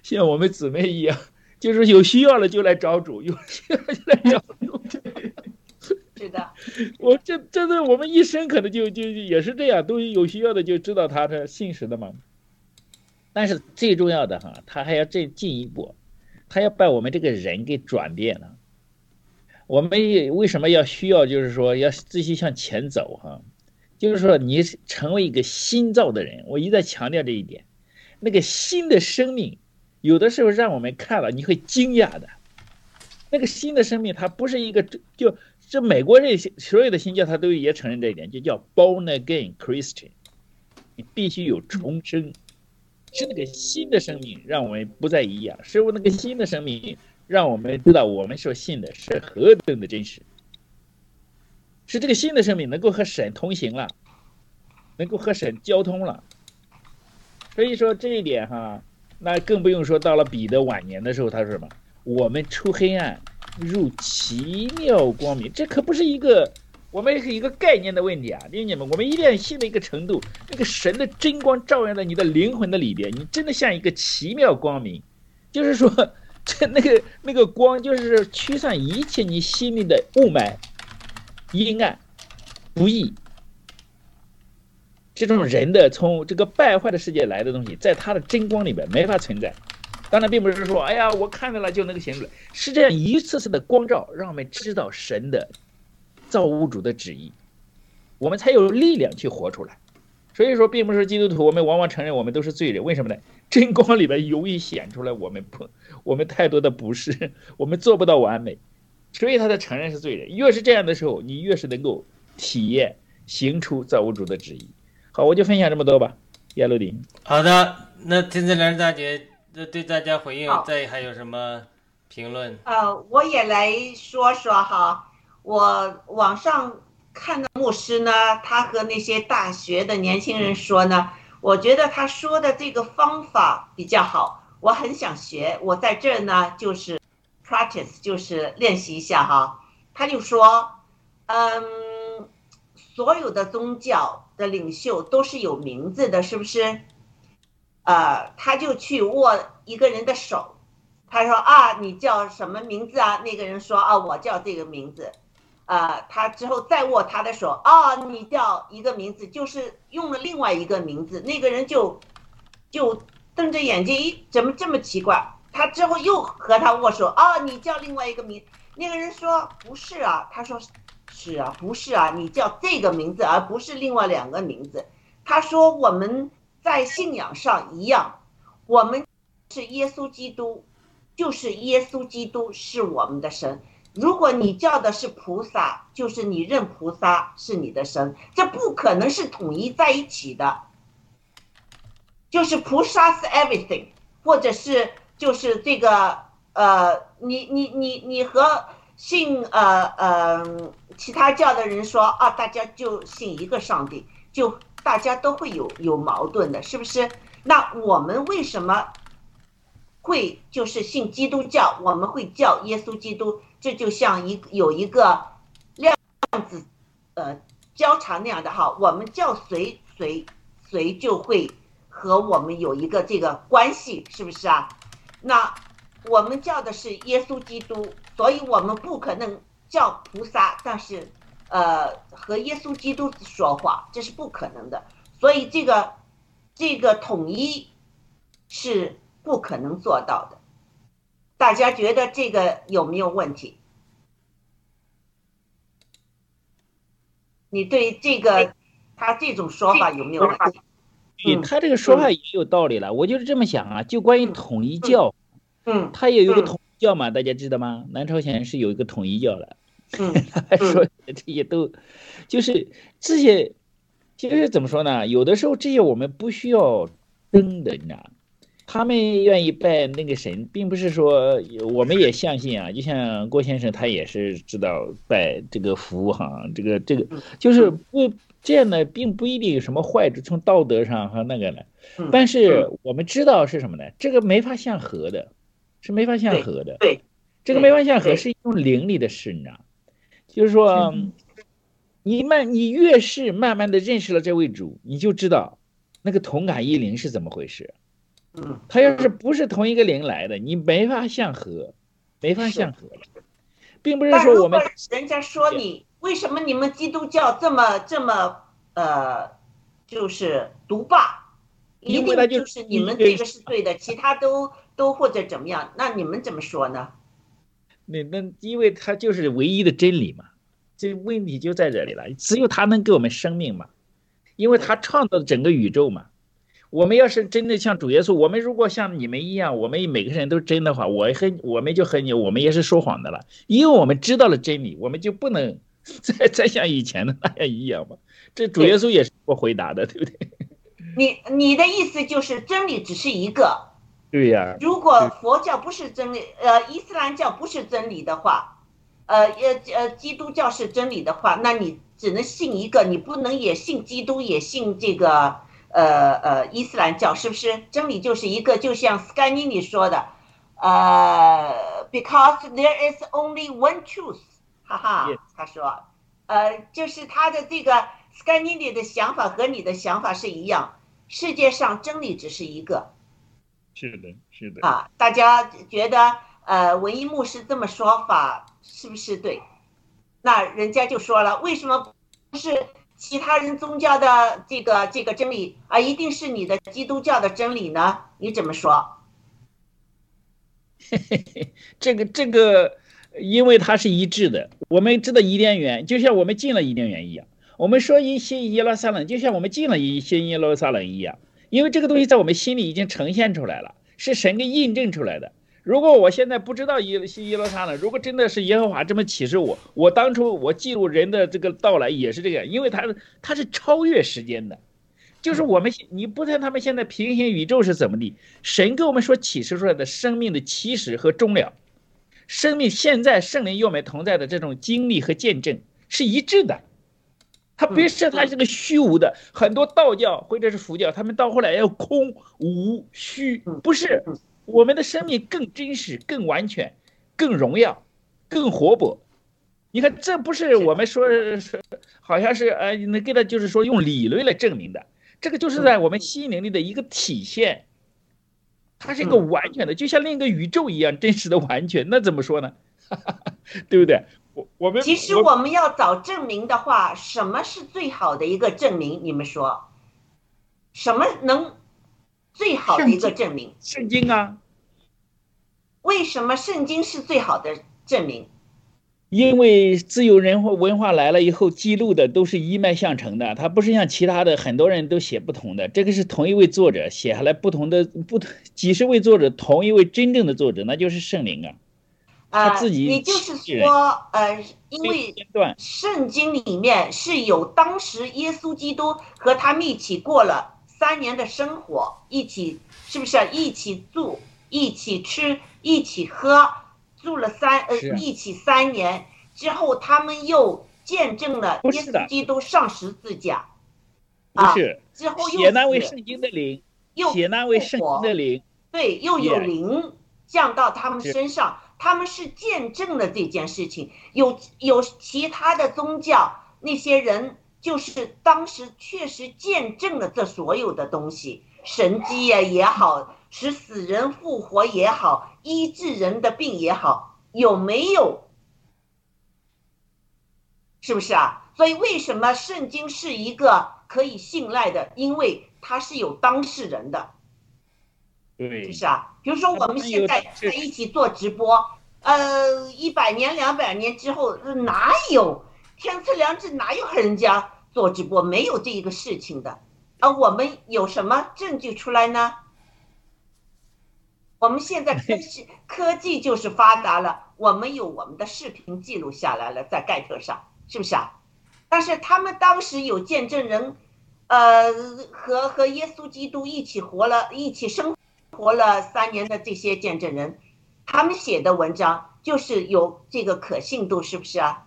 S5: 像我们姊妹一样，就是有需要了就来找主，有需要就来找主。
S2: 是的。
S5: 我这真的我们一生可能就就也是这样，都有需要的就知道他的信实的嘛。但是最重要的哈，他还要再进一步，他要把我们这个人给转变了。我们为什么要需要就是说要继续向前走哈？就是说你成为一个新造的人，我一再强调这一点。那个新的生命，有的时候让我们看了你会惊讶的。那个新的生命，它不是一个就这美国这些所有的新教，他都也承认这一点，就叫 born again Christian，你必须有重生。是那个新的生命让我们不再一样，是那个新的生命让我们知道我们所信的是何等的真实，是这个新的生命能够和神同行了，能够和神交通了。所以说这一点哈，那更不用说到了彼得晚年的时候，他说什么？我们出黑暗入奇妙光明，这可不是一个。我们是一个概念的问题啊，弟兄们，我们一定要信的一个程度，那个神的真光照耀在你的灵魂的里边，你真的像一个奇妙光明，就是说，这 那个那个光就是驱散一切你心里的雾霾、阴暗、不义，这种人的从这个败坏的世界来的东西，在他的真光里边没法存在。当然，并不是说，哎呀，我看到了就能够显出来，是这样一次次的光照，让我们知道神的。造物主的旨意，我们才有力量去活出来。所以说，并不是基督徒，我们往往承认我们都是罪人。为什么呢？真光里边容易显出来我们不，我们太多的不是，我们做不到完美，所以他才承认是罪人。越是这样的时候，你越是能够体验行出造物主的旨意。好，我就分享这么多吧。亚路林，
S1: 好的，那天赐良大姐那对大家回应，再还有什么评论？
S2: 呃，我也来说说哈。我网上看到牧师呢，他和那些大学的年轻人说呢，我觉得他说的这个方法比较好，我很想学。我在这儿呢，就是 practice，就是练习一下哈。他就说，嗯，所有的宗教的领袖都是有名字的，是不是？呃，他就去握一个人的手，他说啊，你叫什么名字啊？那个人说啊，我叫这个名字。呃，他之后再握他的手，啊，你叫一个名字，就是用了另外一个名字，那个人就就瞪着眼睛，咦，怎么这么奇怪？他之后又和他握手，啊，你叫另外一个名，那个人说不是啊，他说是啊，不是啊，你叫这个名字，而不是另外两个名字。他说我们在信仰上一样，我们是耶稣基督，就是耶稣基督是我们的神。如果你叫的是菩萨，就是你认菩萨是你的神，这不可能是统一在一起的。就是菩萨是 everything，或者是就是这个呃，你你你你和信呃呃其他教的人说啊，大家就信一个上帝，就大家都会有有矛盾的，是不是？那我们为什么会就是信基督教？我们会叫耶稣基督。这就像一有一个量子，呃，交叉那样的哈，我们叫谁谁谁就会和我们有一个这个关系，是不是啊？那我们叫的是耶稣基督，所以我们不可能叫菩萨，但是呃和耶稣基督说话，这是不可能的。所以这个这个统一是不可能做到的。大家觉得这个有没有问题？你对这个他这种说法有没有问题？
S5: 对他这个说法也有道理了。我就是这么想啊，就关于统一教，
S2: 嗯，
S5: 他也有个统一教嘛，大家知道吗？南朝鲜是有一个统一教的。
S2: 嗯，
S5: 他说这些都就是这些，其实怎么说呢？有的时候这些我们不需要争的，你知道。他们愿意拜那个神，并不是说我们也相信啊。就像郭先生，他也是知道拜这个福哈，这个这个就是不这样的，并不一定有什么坏处，从道德上和那个呢。但是我们知道是什么呢？这个没法相合的，是没法相合的。
S2: 对，
S5: 这个没法相合是一种灵力的事，你知道就是说，你慢，你越是慢慢的认识了这位主，你就知道那个同感一灵是怎么回事。
S2: 嗯，
S5: 他要是不是同一个灵来的，你没法相合，没法相合，并不是说我们
S2: 人家说你为什么你们基督教这么这么呃，就是独霸？一定就是你们这个是对的，其他都都或者怎么样？那你们怎么说呢？
S5: 那那，因为他就是唯一的真理嘛，这问题就在这里了。只有他能给我们生命嘛，因为他创造了整个宇宙嘛。我们要是真的像主耶稣，我们如果像你们一样，我们每个人都真的话，我和我们就和你，我们也是说谎的了，因为我们知道了真理，我们就不能 再再像以前的那样一样嘛。这主耶稣也是不回答的，对不对？
S2: 你你的意思就是真理只是一个，
S5: 对呀。
S2: 如果佛教不是真理，呃，伊斯兰教不是真理的话，呃，呃，呃，基督教是真理的话，那你只能信一个，你不能也信基督，也信这个，呃呃，伊斯兰教，是不是？真理就是一个，就像斯甘尼尼说的，呃，because there is only one truth，哈哈，他说，呃，就是他的这个斯甘尼尼的想法和你的想法是一样。世界上真理只是一个，
S5: 是的，是的
S2: 啊！大家觉得，呃，文艺牧师这么说法是不是对？那人家就说了，为什么不是其他人宗教的这个这个真理啊？一定是你的基督教的真理呢？你怎么说？
S5: 嘿嘿嘿，这个这个，因为它是一致的。我们知道伊甸园，就像我们进了伊甸园一样。我们说一些耶路撒冷，就像我们进了一些耶路撒冷一样，因为这个东西在我们心里已经呈现出来了，是神给印证出来的。如果我现在不知道耶耶路撒冷，如果真的是耶和华这么启示我，我当初我记录人的这个到来也是这样，因为他他是超越时间的，就是我们你不谈他们现在平行宇宙是怎么的，神给我们所启示出来的生命的起始和终了，生命现在圣灵与我们同在的这种经历和见证是一致的。他别是他是个虚无的，很多道教或者是佛教，他们到后来要空无虚，不是我们的生命更真实、更完全、更荣耀、更活泼。你看，这不是我们说说好像是呃，能给他就是说用理论来证明的，这个就是在我们心灵里的一个体现，它是一个完全的，就像另一个宇宙一样真实的完全。那怎么说呢？对不对？我我们
S2: 其实我们要找证明的话，什么是最好的一个证明？你们说，什么能最好的一个证明？
S5: 圣经啊。
S2: 为什么圣经是最好的证明？
S5: 因为自由人文文化来了以后，记录的都是一脉相承的，它不是像其他的很多人都写不同的。这个是同一位作者写下来，不同的不几十位作者，同一位真正的作者，那就是圣灵啊。
S2: 啊，也就是说，呃，因为圣经里面是有当时耶稣基督和他们一起过了三年的生活，一起是不是一起住、一起吃、一起喝，住了三呃一起三年。之后，他们又见证了耶稣基督上十字架，
S5: 啊是
S2: 之后又
S5: 写那位圣经的灵，
S2: 又
S5: 写那位圣经的灵，
S2: 对，又有灵降到他们身上。他们是见证了这件事情，有有其他的宗教那些人，就是当时确实见证了这所有的东西，神迹呀也好，使死人复活也好，医治人的病也好，有没有？是不是啊？所以为什么圣经是一个可以信赖的？因为它是有当事人的。
S5: 对，
S2: 是啊，比如说我们现在在一起做直播，呃，一百年、两百年之后，哪有天赐良知？哪有和人家做直播？没有这一个事情的。啊，我们有什么证据出来呢？我们现在科技 科技就是发达了，我们有我们的视频记录下来了，在盖特上，是不是啊？但是他们当时有见证人，呃，和和耶稣基督一起活了，一起生。活了三年的这些见证人，他们写的文章就是有这个可信度，是不是啊？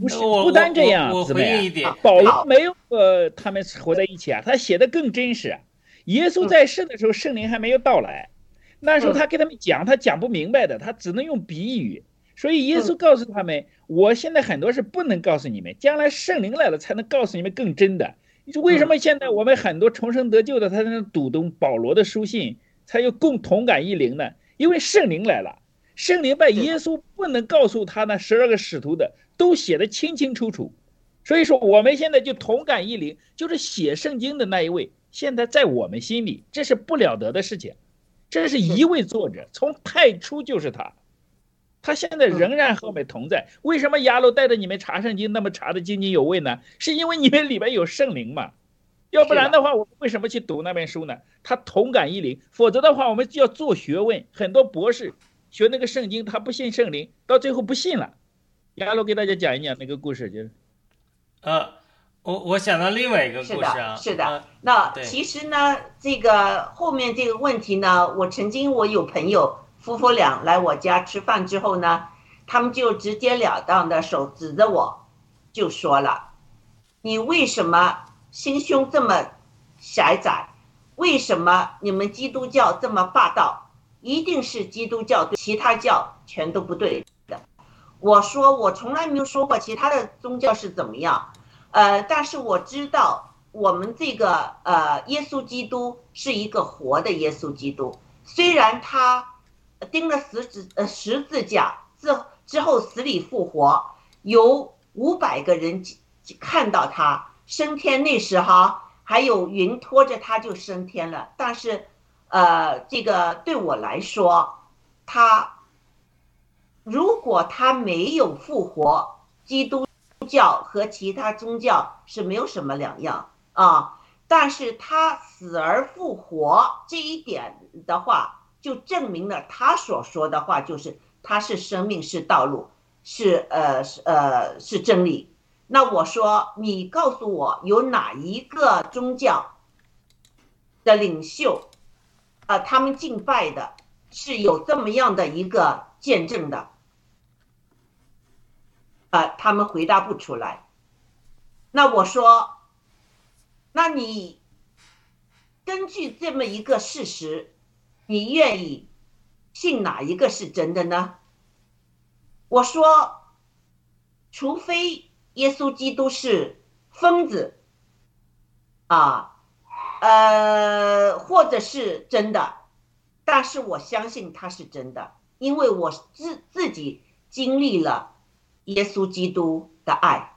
S5: 不是，不单这样，
S1: 我回应一点，
S5: 保罗没有呃，他们活在一起啊，他写的更真实。耶稣在世的时候，圣灵还没有到来，那时候他给他们讲，他讲不明白的，他只能用比喻。所以耶稣告诉他们，我现在很多事不能告诉你们，将来圣灵来了才能告诉你们更真的。为什么现在我们很多重生得救的，他能读懂保罗的书信？才有共同感一灵呢，因为圣灵来了，圣灵把耶稣不能告诉他那十二个使徒的，都写的清清楚楚。所以说，我们现在就同感一灵，就是写圣经的那一位，现在在我们心里，这是不了得的事情。这是一位作者，从太初就是他，他现在仍然和我们同在。为什么亚鲁带着你们查圣经那么查的津津有味呢？是因为你们里面有圣灵嘛？要不然的话，我们为什么去读那本书呢？他同感一灵，否则的话，我们就要做学问。很多博士学那个圣经，他不信圣灵，到最后不信了。亚鲁给大家讲一讲那个故事，就是，
S1: 呃，我我想到另外一个故事
S2: 啊，是的，那其实呢，这个后面这个问题呢，我曾经我有朋友夫妇俩来我家吃饭之后呢，他们就直截了当的手指着我，就说了，你为什么？心胸这么狭窄，为什么你们基督教这么霸道？一定是基督教对其他教全都不对的。我说我从来没有说过其他的宗教是怎么样，呃，但是我知道我们这个呃耶稣基督是一个活的耶稣基督，虽然他钉了十字呃十字架之之后死里复活，有五百个人看到他。升天那时哈还有云拖着他就升天了，但是，呃，这个对我来说，他如果他没有复活，基督教和其他宗教是没有什么两样啊。但是他死而复活这一点的话，就证明了他所说的话就是他是生命，是道路，是呃是呃是真理。那我说，你告诉我有哪一个宗教的领袖，啊，他们敬拜的是有这么样的一个见证的，啊，他们回答不出来。那我说，那你根据这么一个事实，你愿意信哪一个是真的呢？我说，除非。耶稣基督是疯子，啊，呃，或者是真的，但是我相信他是真的，因为我自自己经历了耶稣基督的爱，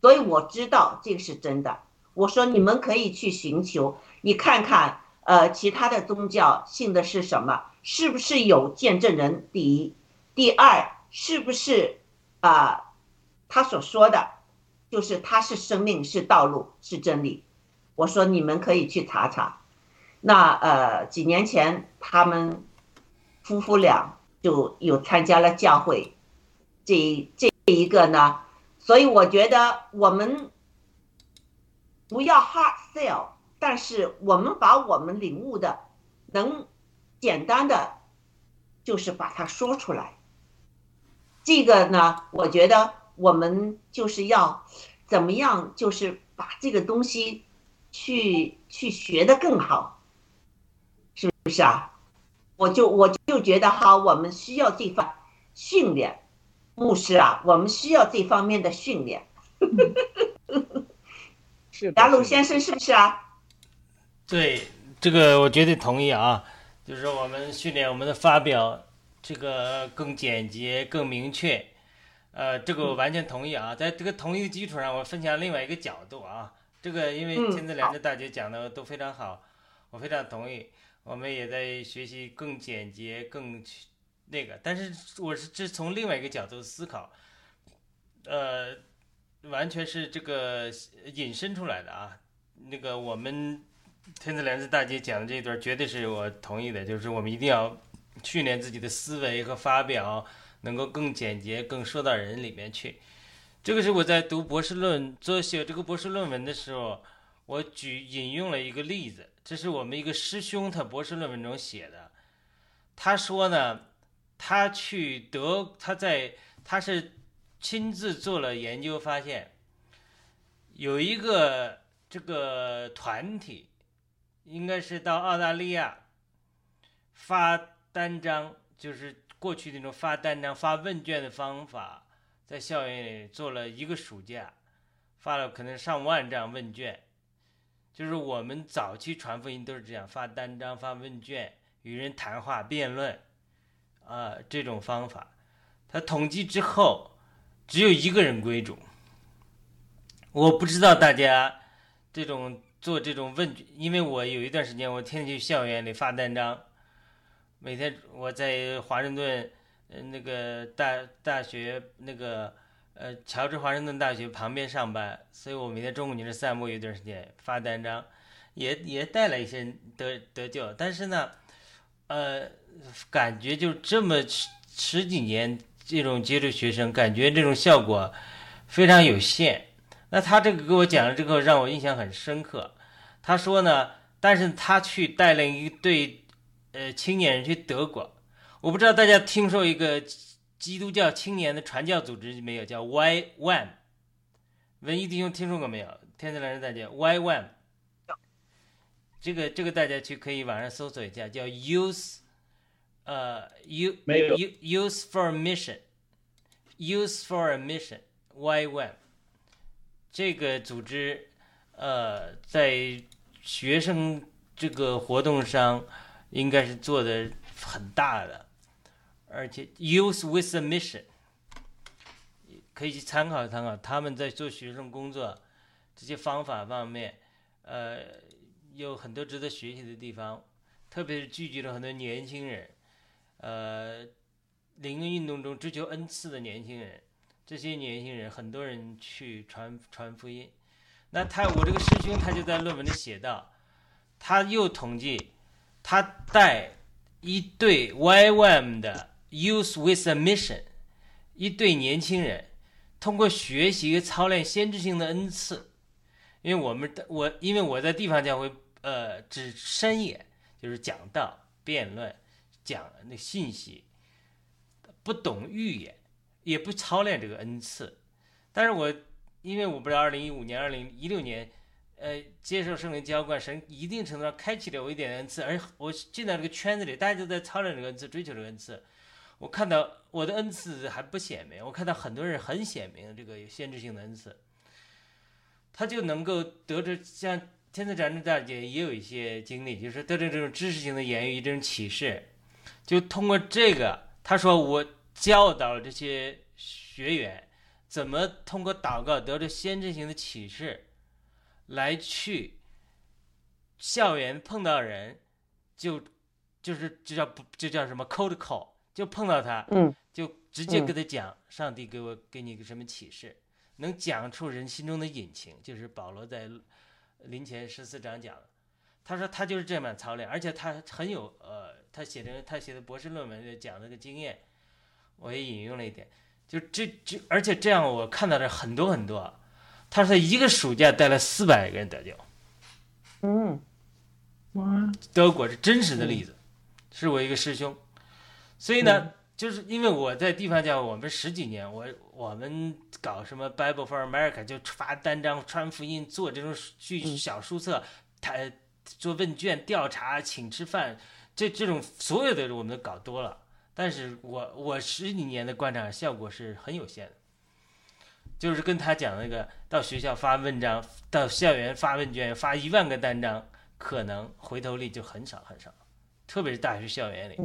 S2: 所以我知道这个是真的。我说你们可以去寻求，你看看，呃，其他的宗教信的是什么？是不是有见证人？第一，第二，是不是啊？他所说的，就是他是生命，是道路，是真理。我说你们可以去查查。那呃，几年前他们夫妇俩就有参加了教会，这这一个呢，所以我觉得我们不要 hard sell，但是我们把我们领悟的，能简单的，就是把它说出来。这个呢，我觉得。我们就是要怎么样，就是把这个东西去去学的更好，是不是啊？我就我就觉得哈，我们需要这方训练，牧师啊，我们需要这方面的训练。
S5: 是
S2: 雅鲁先生是不是啊？
S1: 对，这个我绝对同意啊，就是我们训练我们的发表，这个更简洁、更明确。呃，这个我完全同意啊，在这个同意的基础上，我分享另外一个角度啊。这个因为天子良的大姐讲的都非常好，我非常同意。我们也在学习更简洁、更那个，但是我是这从另外一个角度思考，呃，完全是这个引申出来的啊。那个我们天子良的大姐讲的这一段，绝对是我同意的，就是我们一定要训练自己的思维和发表。能够更简洁，更说到人里面去。这个是我在读博士论做写这个博士论文的时候，我举引用了一个例子，这是我们一个师兄他博士论文中写的。他说呢，他去德，他在他是亲自做了研究，发现有一个这个团体，应该是到澳大利亚发单张，就是。过去那种发单张、发问卷的方法，在校园里做了一个暑假，发了可能上万张问卷。就是我们早期传福音都是这样，发单张、发问卷，与人谈话辩论，啊这种方法，他统计之后只有一个人归主。我不知道大家这种做这种问，因为我有一段时间我天天去校园里发单张，每天我在华盛顿呃那个大大学那个呃乔治华盛顿大学旁边上班，所以我每天中午去那散步，有一段时间发单张，也也带了一些得得救，但是呢，呃，感觉就这么十十几年这种接触学生，感觉这种效果非常有限。那他这个给我讲了之后，让我印象很深刻。他说呢，但是他去带领一对呃青年人去德国，我不知道大家听说一个基督教青年的传教组织没有？叫 Y One，文艺弟兄听说过没有？天赐良人大姐 Y One，这个这个大家去可以网上搜索一下，叫 Youth，呃 You
S5: 没有
S1: Youth for a Mission，Youth for a Mission Y One。这个组织，呃，在学生这个活动上，应该是做的很大的，而且 Use with a Mission，可以去参考参考他们在做学生工作这些方法方面，呃，有很多值得学习的地方，特别是聚集了很多年轻人，呃，灵恩运动中追求恩赐的年轻人。这些年轻人，很多人去传传福音。那他，我这个师兄，他就在论文里写到，他又统计，他带一对 YWAM 的 Youth with a Mission，一对年轻人，通过学习操练先知性的恩赐。因为我们的我，因为我在地方教会，呃，只深夜就是讲道、辩论、讲那信息，不懂预言。也不操练这个恩赐，但是我因为我不知道二零一五年、二零一六年，呃，接受圣灵浇灌，神一定程度上开启了我一点恩赐，而我进到这个圈子里，大家都在操练这个恩赐，追求这个恩赐。我看到我的恩赐还不显明，我看到很多人很显明这个有限制性的恩赐，他就能够得着像天赐长征大姐也有一些经历，就是得着这种知识性的言语，这种启示，就通过这个，他说我。教导这些学员怎么通过祷告得着先知性的启示，来去校园碰到人，就就是就叫不就叫什么 cold call，就碰到他，
S2: 嗯，
S1: 就直接跟他讲，上帝给我给你个什么启示，能讲出人心中的隐情，就是保罗在临前十四章讲的，他说他就是这么操练，而且他很有呃，他写的他写的博士论文讲那个经验。我也引用了一点，就这这，而且这样我看到的很多很多。他说一个暑假带了四百个人得救。
S2: 嗯，
S4: 哇，
S1: 德国是真实的例子，是我一个师兄。所以呢，就是因为我在地方教，我们十几年，我我们搞什么 Bible for America，就发单张、传福音、做这种剧小书册，他做问卷调查、请吃饭，这这种所有的我们都搞多了。但是我我十几年的观察效果是很有限的，就是跟他讲那个到学校发文章，到校园发问卷，发一万个单张，可能回头率就很少很少，特别是大学校园里。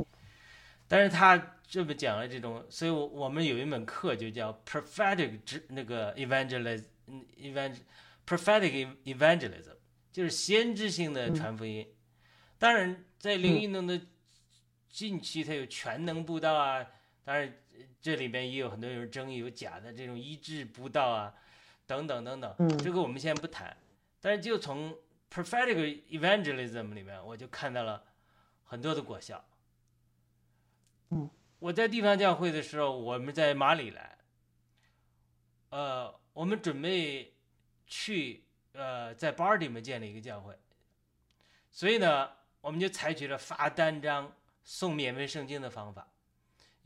S1: 但是他这么讲了这种，所以我我们有一门课就叫 prophetic 那个 evangelism，evangel，prophetic evangelism，就是先知性的传福音。当然，在灵运动的。近期它有全能布道啊，当然这里边也有很多人争议，有假的这种医治不到啊，等等等等。
S2: 嗯，
S1: 这个我们先不谈。但是就从 prophetic evangelism 里面，我就看到了很多的果效。
S2: 嗯，
S1: 我在地方教会的时候，我们在马里兰，呃，我们准备去呃在巴尔的摩建立一个教会，所以呢，我们就采取了发单张。送免费圣经的方法，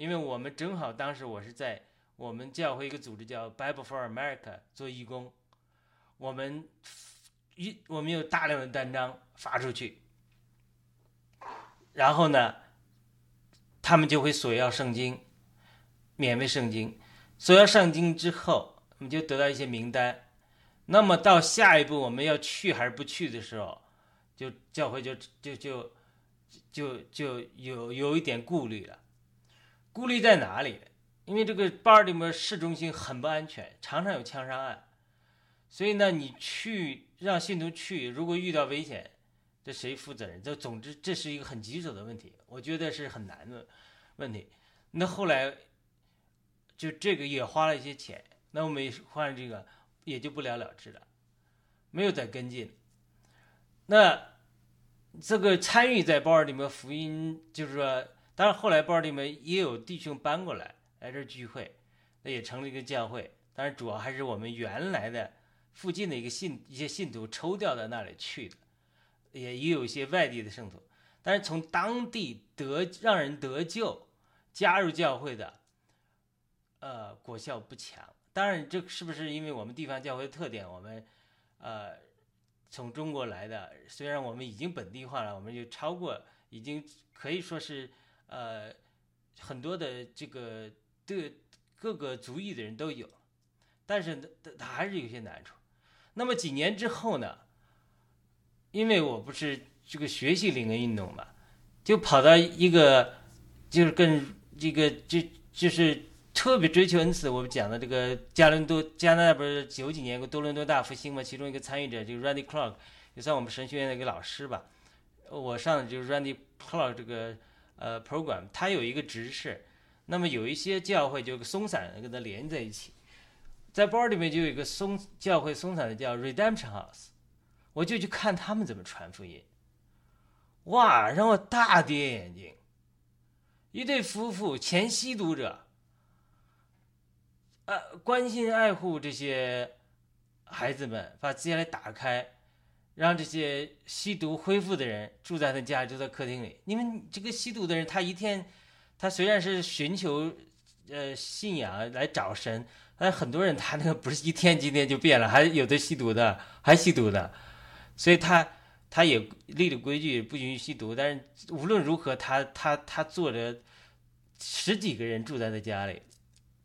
S1: 因为我们正好当时我是在我们教会一个组织叫 Bible for America 做义工，我们一我们有大量的单张发出去，然后呢，他们就会索要圣经，免费圣经，索要圣经之后，我们就得到一些名单，那么到下一步我们要去还是不去的时候，就教会就就就。就就有有一点顾虑了，顾虑在哪里？因为这个巴尔的摩市中心很不安全，常常有枪杀案，所以呢，你去让信徒去，如果遇到危险，这谁负责任？这总之这是一个很棘手的问题，我觉得是很难的问题。那后来就这个也花了一些钱，那我们换这个也就不了了之了，没有再跟进。那这个参与在巴尔的摩福音，就是说，当然后来包尔的摩也有弟兄搬过来。来这聚会，那也成了一个教会。但是，主要还是我们原来的附近的一个信一些信徒抽调到那里去的，也也有一些外地的圣徒。但是从当地得让人得救、加入教会的，呃，果效不强。当然，这是不是因为我们地方教会特点？我们呃从中国来的，虽然我们已经本地化了，我们就超过，已经可以说是呃很多的这个。对各个族裔的人都有，但是他他还是有些难处。那么几年之后呢？因为我不是这个学习灵恩运动嘛，就跑到一个就是跟这个就就是特别追求恩赐。我们讲的这个加伦多加拿大不是九几年个多伦多大复兴嘛？其中一个参与者就是 Randy Clark，也算我们神学院的一个老师吧。我上的就是 Randy Clark 这个呃 program，它有一个执事。那么有一些教会就松散的跟它连在一起，在包里面就有一个松教会松散的叫 Redemption House，我就去看他们怎么传福音，哇，让我大跌眼镜，一对夫妇前吸毒者，呃，关心爱护这些孩子们，把家里打开，让这些吸毒恢复的人住在他家，就在客厅里。因为这个吸毒的人，他一天。他虽然是寻求，呃，信仰来找神，但很多人他那个不是一天几天就变了，还有的吸毒的，还吸毒的，所以他他也立了规矩，不允许吸毒。但是无论如何，他他他坐着十几个人住在他家里，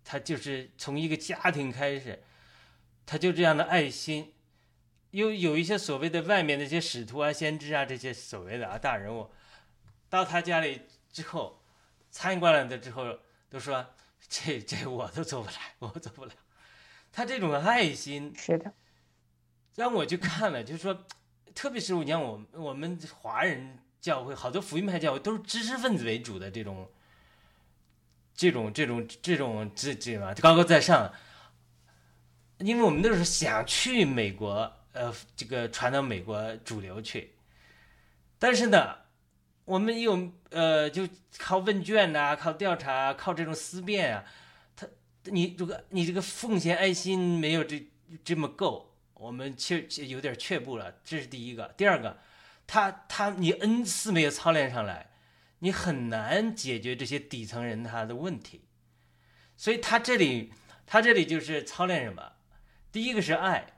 S1: 他就是从一个家庭开始，他就这样的爱心，又有一些所谓的外面那些使徒啊、先知啊这些所谓的啊大人物，到他家里之后。参观了的之后，都说 这这我都做不来，我做不了。他这种爱心
S4: 是的，
S1: 让我去看了，就是说，特别是你像我我们华人教会，好多福音派教会都是知识分子为主的这种，这种这种这种这这嘛高高在上。因为我们都是想去美国，呃，这个传到美国主流去，但是呢。我们有呃，就靠问卷呐，靠调查，靠这种思辨啊。他，你如果你这个奉献爱心没有这这么够，我们却有点却步了。这是第一个。第二个，他他你恩赐没有操练上来，你很难解决这些底层人他的问题。所以他这里他这里就是操练什么？第一个是爱。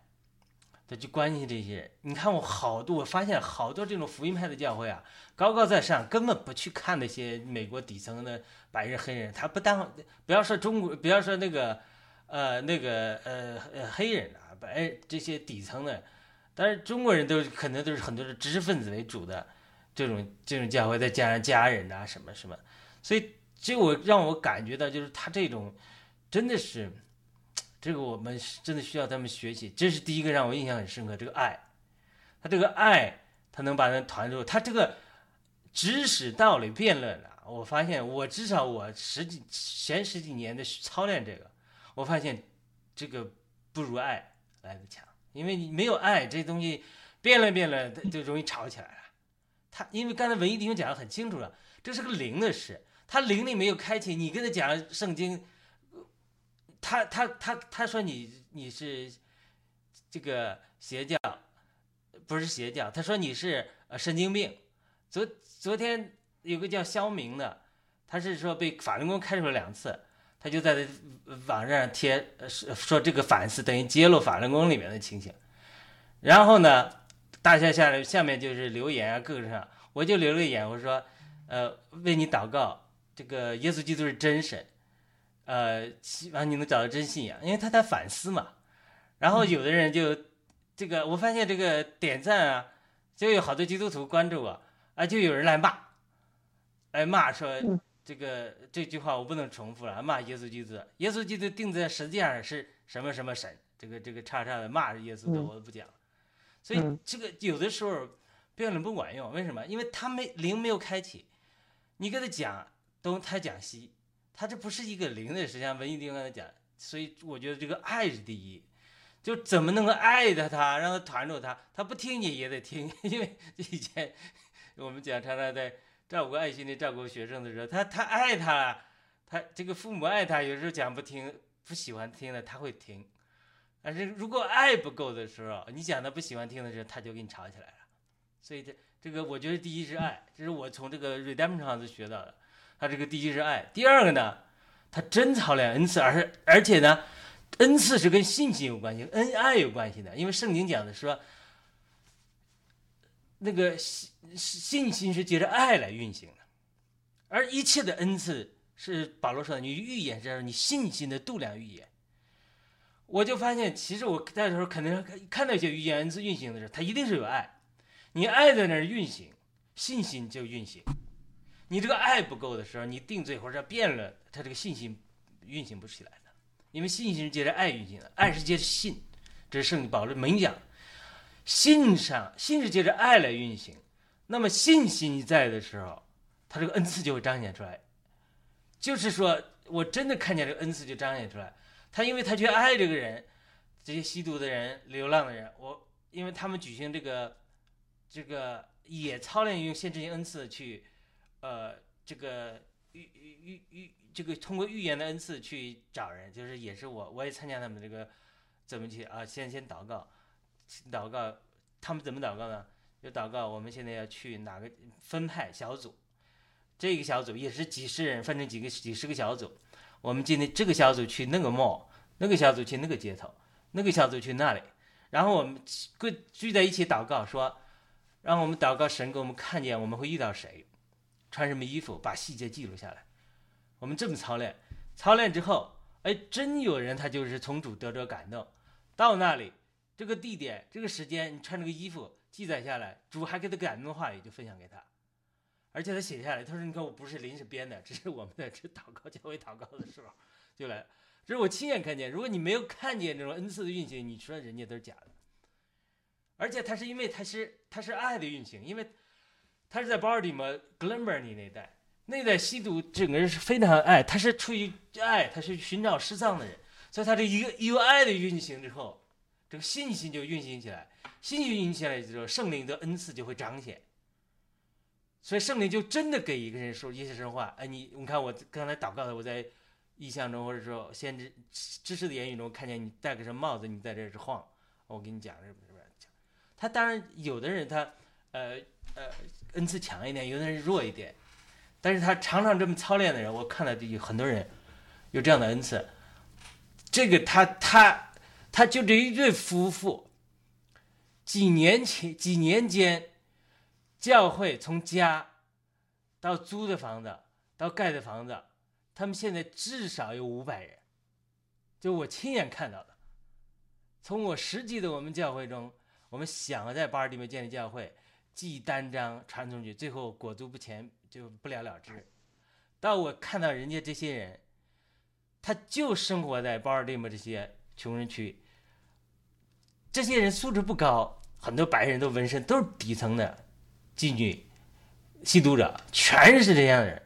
S1: 他去关心这些人，你看我好多，我发现好多这种福音派的教会啊，高高在上，根本不去看那些美国底层的白人黑人，他不当，不要说中国，不要说那个，呃，那个呃呃黑人啊，白这些底层的，但是中国人都可能都是很多是知识分子为主的这种这种教会，再加上家人啊什么什么，所以这我让我感觉到就是他这种真的是。这个我们真的需要他们学习，这是第一个让我印象很深刻。这个爱，他这个爱，他能把人团住。他这个知识道理辩论啊，我发现我至少我十几前十几年的操练这个，我发现这个不如爱来的强。因为你没有爱，这东西辩论辩论就容易吵起来了。他因为刚才文艺弟兄讲的很清楚了，这是个灵的事，他灵力没有开启，你跟他讲圣经。他他他他说你你是这个邪教，不是邪教。他说你是呃神经病。昨昨天有个叫肖明的，他是说被法轮功开除了两次，他就在网上贴说说这个反思等于揭露法轮功里面的情形。然后呢，大家下来下面就是留言啊，各个上，我就留了一言，我说呃为你祷告，这个耶稣基督是真神。呃，希望你能找到真信仰，因为他在反思嘛。然后有的人就这个，我发现这个点赞啊，就有好多基督徒关注我啊，就有人来骂，来骂说这个这句话我不能重复了，骂耶稣基督，耶稣基督钉在十字架上是什么什么神，这个这个叉叉的骂耶稣的我都不讲，所以这个有的时候辩论不管用，为什么？因为他没灵没有开启，你跟他讲东他讲西，他这不是一个灵的，实际上文艺弟兄刚才讲，所以我觉得这个爱是第一，就怎么能够爱着他，让他团住他，他不听你也得听，因为以前我们讲常常在。照顾爱心的照顾学生的时候，他他爱他了，他这个父母爱他，有时候讲不听，不喜欢听的他会听，但是如果爱不够的时候，你讲他不喜欢听的时候，他就跟你吵起来了。所以这这个我觉得第一是爱，这是我从这个 redemption 上子学到的。他这个第一是爱，第二个呢，他真操练恩赐，而是而且呢，恩赐是跟信心有关系，恩爱有关系的，因为圣经讲的说。那个信信心是借着爱来运行的，而一切的恩赐是保罗说的，你预言是你信心的度量预言。我就发现，其实我在时候肯定看到一些预言恩赐运行的时候，它一定是有爱，你爱在那儿运行，信心就运行。你这个爱不够的时候，你定罪或者辩论，他这个信心运行不起来的，因为信心是借着爱运行的，爱是借着信，这是圣保罗明讲。信上信是借着爱来运行，那么信心在的时候，他这个恩赐就会彰显出来。就是说我真的看见这个恩赐就彰显出来。他因为他去爱这个人，这些吸毒的人、流浪的人，我因为他们举行这个这个也操练用限制性恩赐去，呃，这个预预预这个通过预言的恩赐去找人，就是也是我我也参加他们这个怎么去啊？先先祷告。祷告，他们怎么祷告呢？就祷告，我们现在要去哪个分派小组？这个小组也是几十人，分成几个几十个小组。我们今天这个小组去那个 mall，那个小组去那个街头，那个小组去那里。然后我们聚聚在一起祷告，说让我们祷告神给我们看见我们会遇到谁，穿什么衣服，把细节记录下来。我们这么操练，操练之后，哎，真有人他就是从主得着感动，到那里。这个地点、这个时间，你穿这个衣服记载下来，主还给他感动的话语就分享给他，而且他写下来，他说：“你看我不是临时编的，这是我们在这祷告教会祷告的时候就来，这是我亲眼看见。如果你没有看见这种恩赐的运行，你说人家都是假的。而且他是因为他是他是爱的运行，因为他是在巴尔的摩 Glenburnie 那代，那代吸毒整个人是非常爱，他是出于爱，他是寻找失丧的人，所以他这一个由爱的运行之后。这个信心就运行起来，信心运行起来之后，圣灵的恩赐就会彰显。所以圣灵就真的给一个人说一些实话。哎，你你看我刚才祷告的，我在意象中或者说先知知识的言语中看见你戴个什么帽子，你在这是晃。我跟你讲是不是？他当然有的人他呃呃恩赐强一点，有的人弱一点，但是他常常这么操练的人，我看到有很多人有这样的恩赐。这个他他。他就这一对夫妇，几年前几年间，教会从家到租的房子到盖的房子，他们现在至少有五百人，就我亲眼看到的。从我实际的我们教会中，我们想在巴尔的摩建立教会，寄单张传出去，最后裹足不前就不了了之。到我看到人家这些人，他就生活在巴尔的摩这些。穷人区，这些人素质不高，很多白人都纹身，都是底层的妓女、吸毒者，全是这样的人。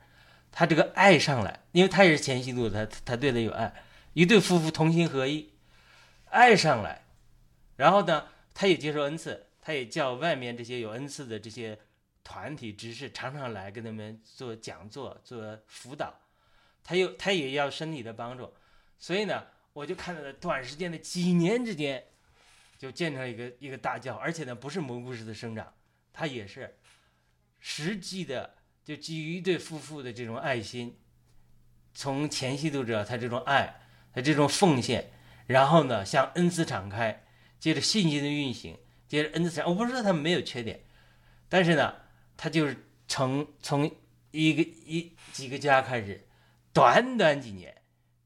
S1: 他这个爱上来，因为他也是前吸毒，他他对他有爱，一对夫妇同心合意，爱上来，然后呢，他也接受恩赐，他也叫外面这些有恩赐的这些团体执事常常来跟他们做讲座、做辅导，他又他也要身体的帮助，所以呢。我就看到了短时间的几年之间，就建成一个一个大教，而且呢不是蘑菇式的生长，它也是实际的，就基于一对夫妇的这种爱心，从前期读者他这种爱，他这种奉献，然后呢向恩赐敞开，接着信心的运行，接着恩赐敞，我不是说他们没有缺点，但是呢，他就是从从一个一几个家开始，短短几年。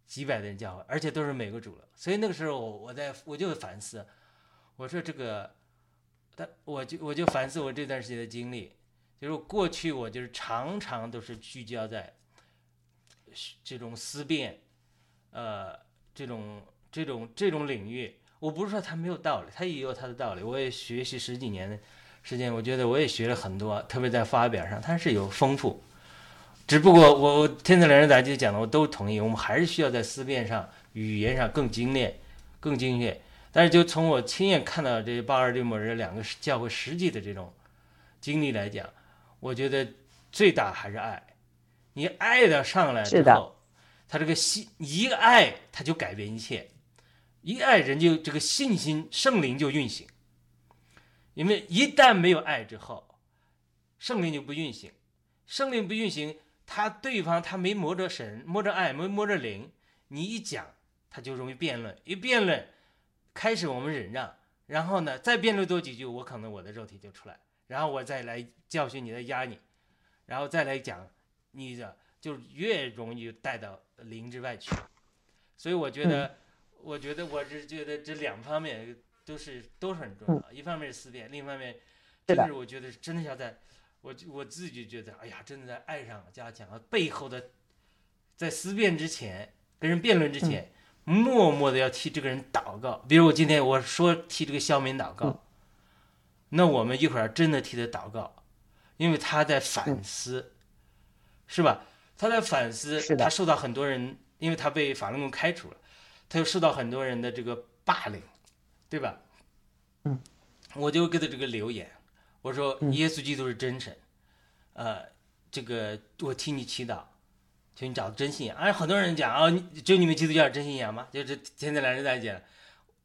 S1: 几百的人教会，而且都是美国主了，所以那个时候我我在我就反思，我说这个，他我就我就反思我这段时间的经历，就是过去我就是常常都是聚焦在这种思辨，呃，这种这种这种领域，我不是说他没有道理，他也有他的道理。我也学习十几年的时间，我觉得我也学了很多，特别在发表上，它是有丰富。只不过我我天才两人杂技讲的，我都同意，我们还是需要在思辨上、语言上更精炼、更精确。但是就从我亲眼看到这巴尔的摩这两个教会实际的这种经历来讲，我觉得最大还是爱。你爱的上来之后，他这个心一个爱他就改变一切，一爱人就这个信心圣灵就运行。因为一旦没有爱之后，圣灵就不运行，圣灵不运行，他对方他没摸着神，摸着爱，没摸着灵，你一讲他就容易辩论，一辩论。开始我们忍让，然后呢，再辩论多几句，我可能我的肉体就出来，然后我再来教训你，再压你，然后再来讲，你的就越容易带到灵之外去。所以我觉得，我觉得我是觉得这两方面都是都是很重要。一方面是思辨，另一方面，真是我觉得真的要在，我我自己觉得，哎呀，真的在爱上加强背后的，在思辨之前，跟人辩论之前。默默的要替这个人祷告，比如我今天我说替这个肖敏祷告，那我们一会儿真的替他祷告，因为他在反思，是吧？他在反思，他受到很多人，因为他被法轮功开除了，他又受到很多人的这个霸凌，对吧？
S2: 嗯，
S1: 我就给他这个留言，我说耶稣基督是真神，呃，这个我替你祈祷。求你找真信仰，而很多人讲啊，就你们基督教真信仰吗？就是现在来人在讲，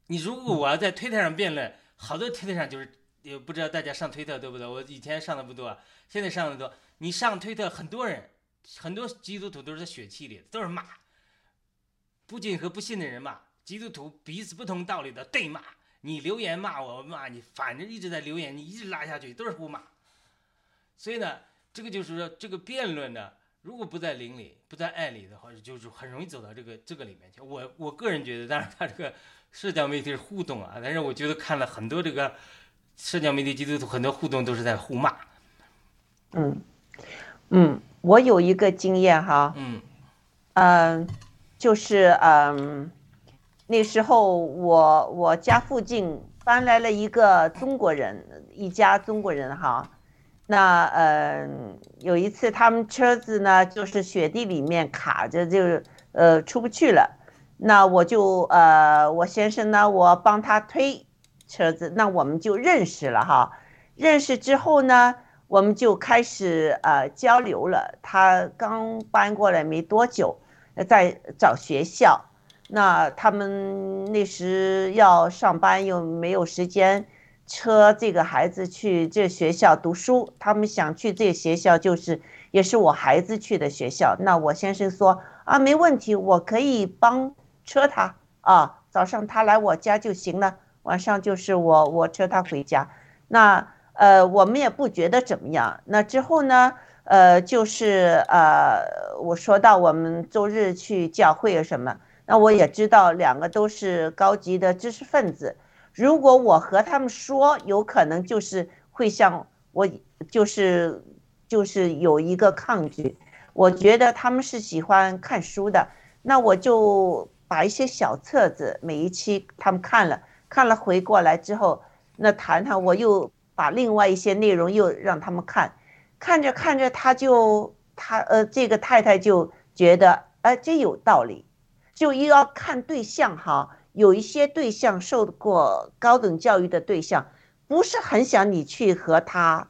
S1: 你如果我要在推特上辩论，好多推特上就是也不知道大家上推特对不对？我以前上的不多，现在上的多。你上推特，很多人，很多基督徒都是在血气里，都是骂，不仅和不信的人骂，基督徒彼此不同道理的对骂。你留言骂我骂你，反正一直在留言，你一直拉下去都是互骂。所以呢，这个就是说这个辩论呢。如果不在灵里，不在爱里的话，就是很容易走到这个这个里面去。我我个人觉得，当然他这个社交媒体是互动啊，但是我觉得看了很多这个社交媒体基督徒很多互动都是在互骂。
S2: 嗯嗯，我有一个经验哈，
S1: 嗯
S2: 嗯，就是嗯那时候我我家附近搬来了一个中国人，一家中国人哈。那嗯，有一次他们车子呢，就是雪地里面卡着，就呃出不去了。那我就呃，我先生呢，我帮他推车子，那我们就认识了哈。认识之后呢，我们就开始呃交流了。他刚搬过来没多久，在找学校。那他们那时要上班，又没有时间。车这个孩子去这学校读书，他们想去这学校，就是也是我孩子去的学校。那我先生说啊，没问题，我可以帮车他啊，早上他来我家就行了，晚上就是我我车他回家。那呃，我们也不觉得怎么样。那之后呢，呃，就是呃，我说到我们周日去教会什么，那我也知道两个都是高级的知识分子。如果我和他们说，有可能就是会像我，就是就是有一个抗拒。我觉得他们是喜欢看书的，那我就把一些小册子，每一期他们看了，看了回过来之后，那谈谈，我又把另外一些内容又让他们看，看着看着，他就他呃，这个太太就觉得，哎，这有道理，就又要看对象哈。有一些对象受过高等教育的对象，不是很想你去和他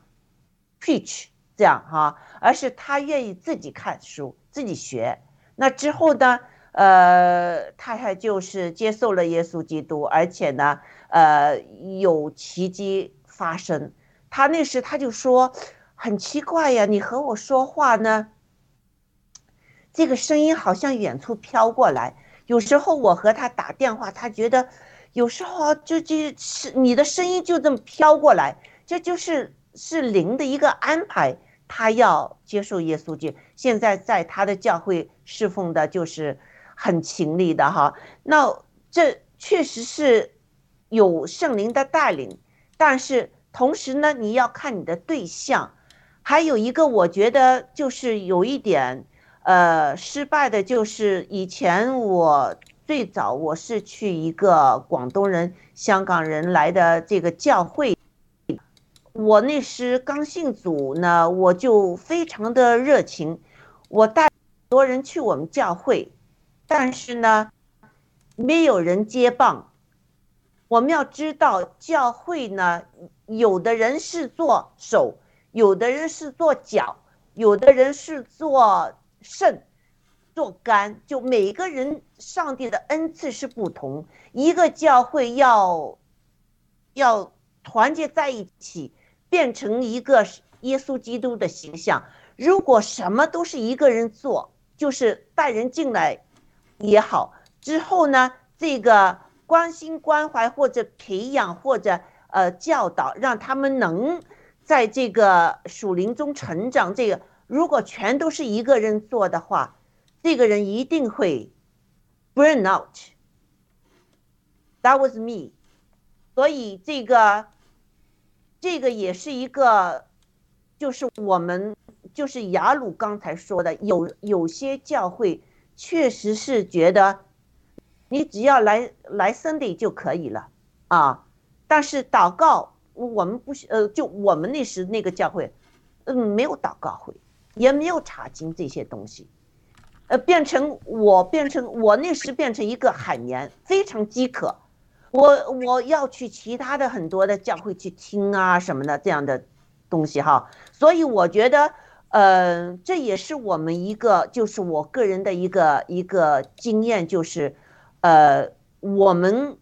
S2: preach 这样哈，而是他愿意自己看书、自己学。那之后呢，呃，太太就是接受了耶稣基督，而且呢，呃，有奇迹发生。他那时他就说，很奇怪呀，你和我说话呢，这个声音好像远处飘过来。有时候我和他打电话，他觉得有时候就就是你的声音就这么飘过来，这就是是灵的一个安排。他要接受耶稣基督，现在在他的教会侍奉的就是很勤力的哈。那这确实是有圣灵的带领，但是同时呢，你要看你的对象。还有一个，我觉得就是有一点。呃，失败的就是以前我最早我是去一个广东人、香港人来的这个教会，我那时刚信主呢，我就非常的热情，我带很多人去我们教会，但是呢，没有人接棒。我们要知道，教会呢，有的人是做手，有的人是做脚，有的人是做肾、做肝，就每个人上帝的恩赐是不同。一个教会要要团结在一起，变成一个耶稣基督的形象。如果什么都是一个人做，就是带人进来也好，之后呢，这个。关心、关怀或者培养或者呃教导，让他们能在这个属灵中成长。这个如果全都是一个人做的话，这个人一定会 burn out。That was me。所以这个这个也是一个，就是我们就是雅鲁刚才说的，有有些教会确实是觉得。你只要来来 Sunday 就可以了啊，但是祷告我们不呃，就我们那时那个教会，嗯，没有祷告会，也没有查经这些东西，呃，变成我变成我那时变成一个海绵，非常饥渴，我我要去其他的很多的教会去听啊什么的这样的东西哈，所以我觉得，呃，这也是我们一个就是我个人的一个一个经验就是。呃，我们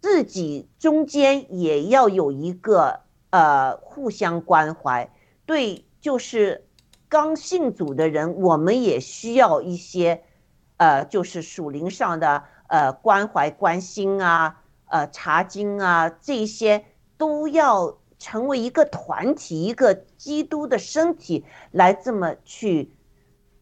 S2: 自己中间也要有一个呃互相关怀，对，就是刚信主的人，我们也需要一些呃，就是属灵上的呃关怀、关心啊，呃查经啊，这些都要成为一个团体，一个基督的身体来这么去，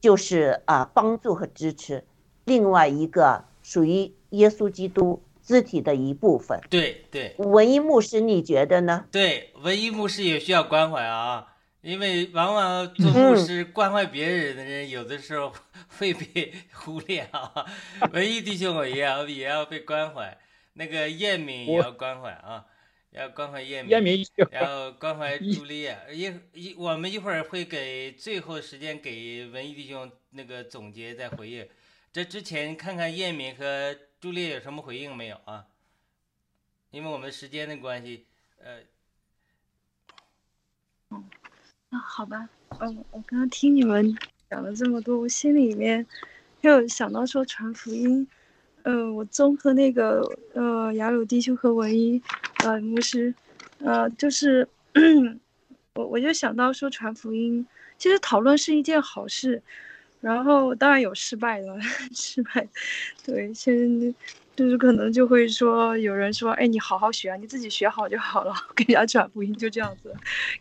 S2: 就是啊帮助和支持。另外一个。属于耶稣基督肢体的一部分。
S1: 对对，
S2: 文艺牧师，你觉得呢？
S1: 对，文艺牧师也需要关怀啊，因为往往做牧师关怀别人的人，有的时候会被 忽略啊。文艺弟兄也要也要被关怀，那个叶敏也要关怀啊，要关怀叶敏，
S5: 叶敏
S1: 要关怀朱丽叶。一一，我们一会儿会给最后时间给文艺弟兄那个总结再回应。这之前看看叶明和朱丽有什么回应没有啊？因为我们时间的关系，呃，
S3: 嗯，那好吧，嗯，我刚刚听你们讲了这么多，我心里面又想到说传福音，嗯，我综合那个呃雅鲁弟兄和文一呃牧师，呃，就是 我我就想到说传福音，其实讨论是一件好事。然后当然有失败的，失败，对，先。就是可能就会说有人说，哎，你好好学啊，你自己学好就好了。给人家传福音就这样子，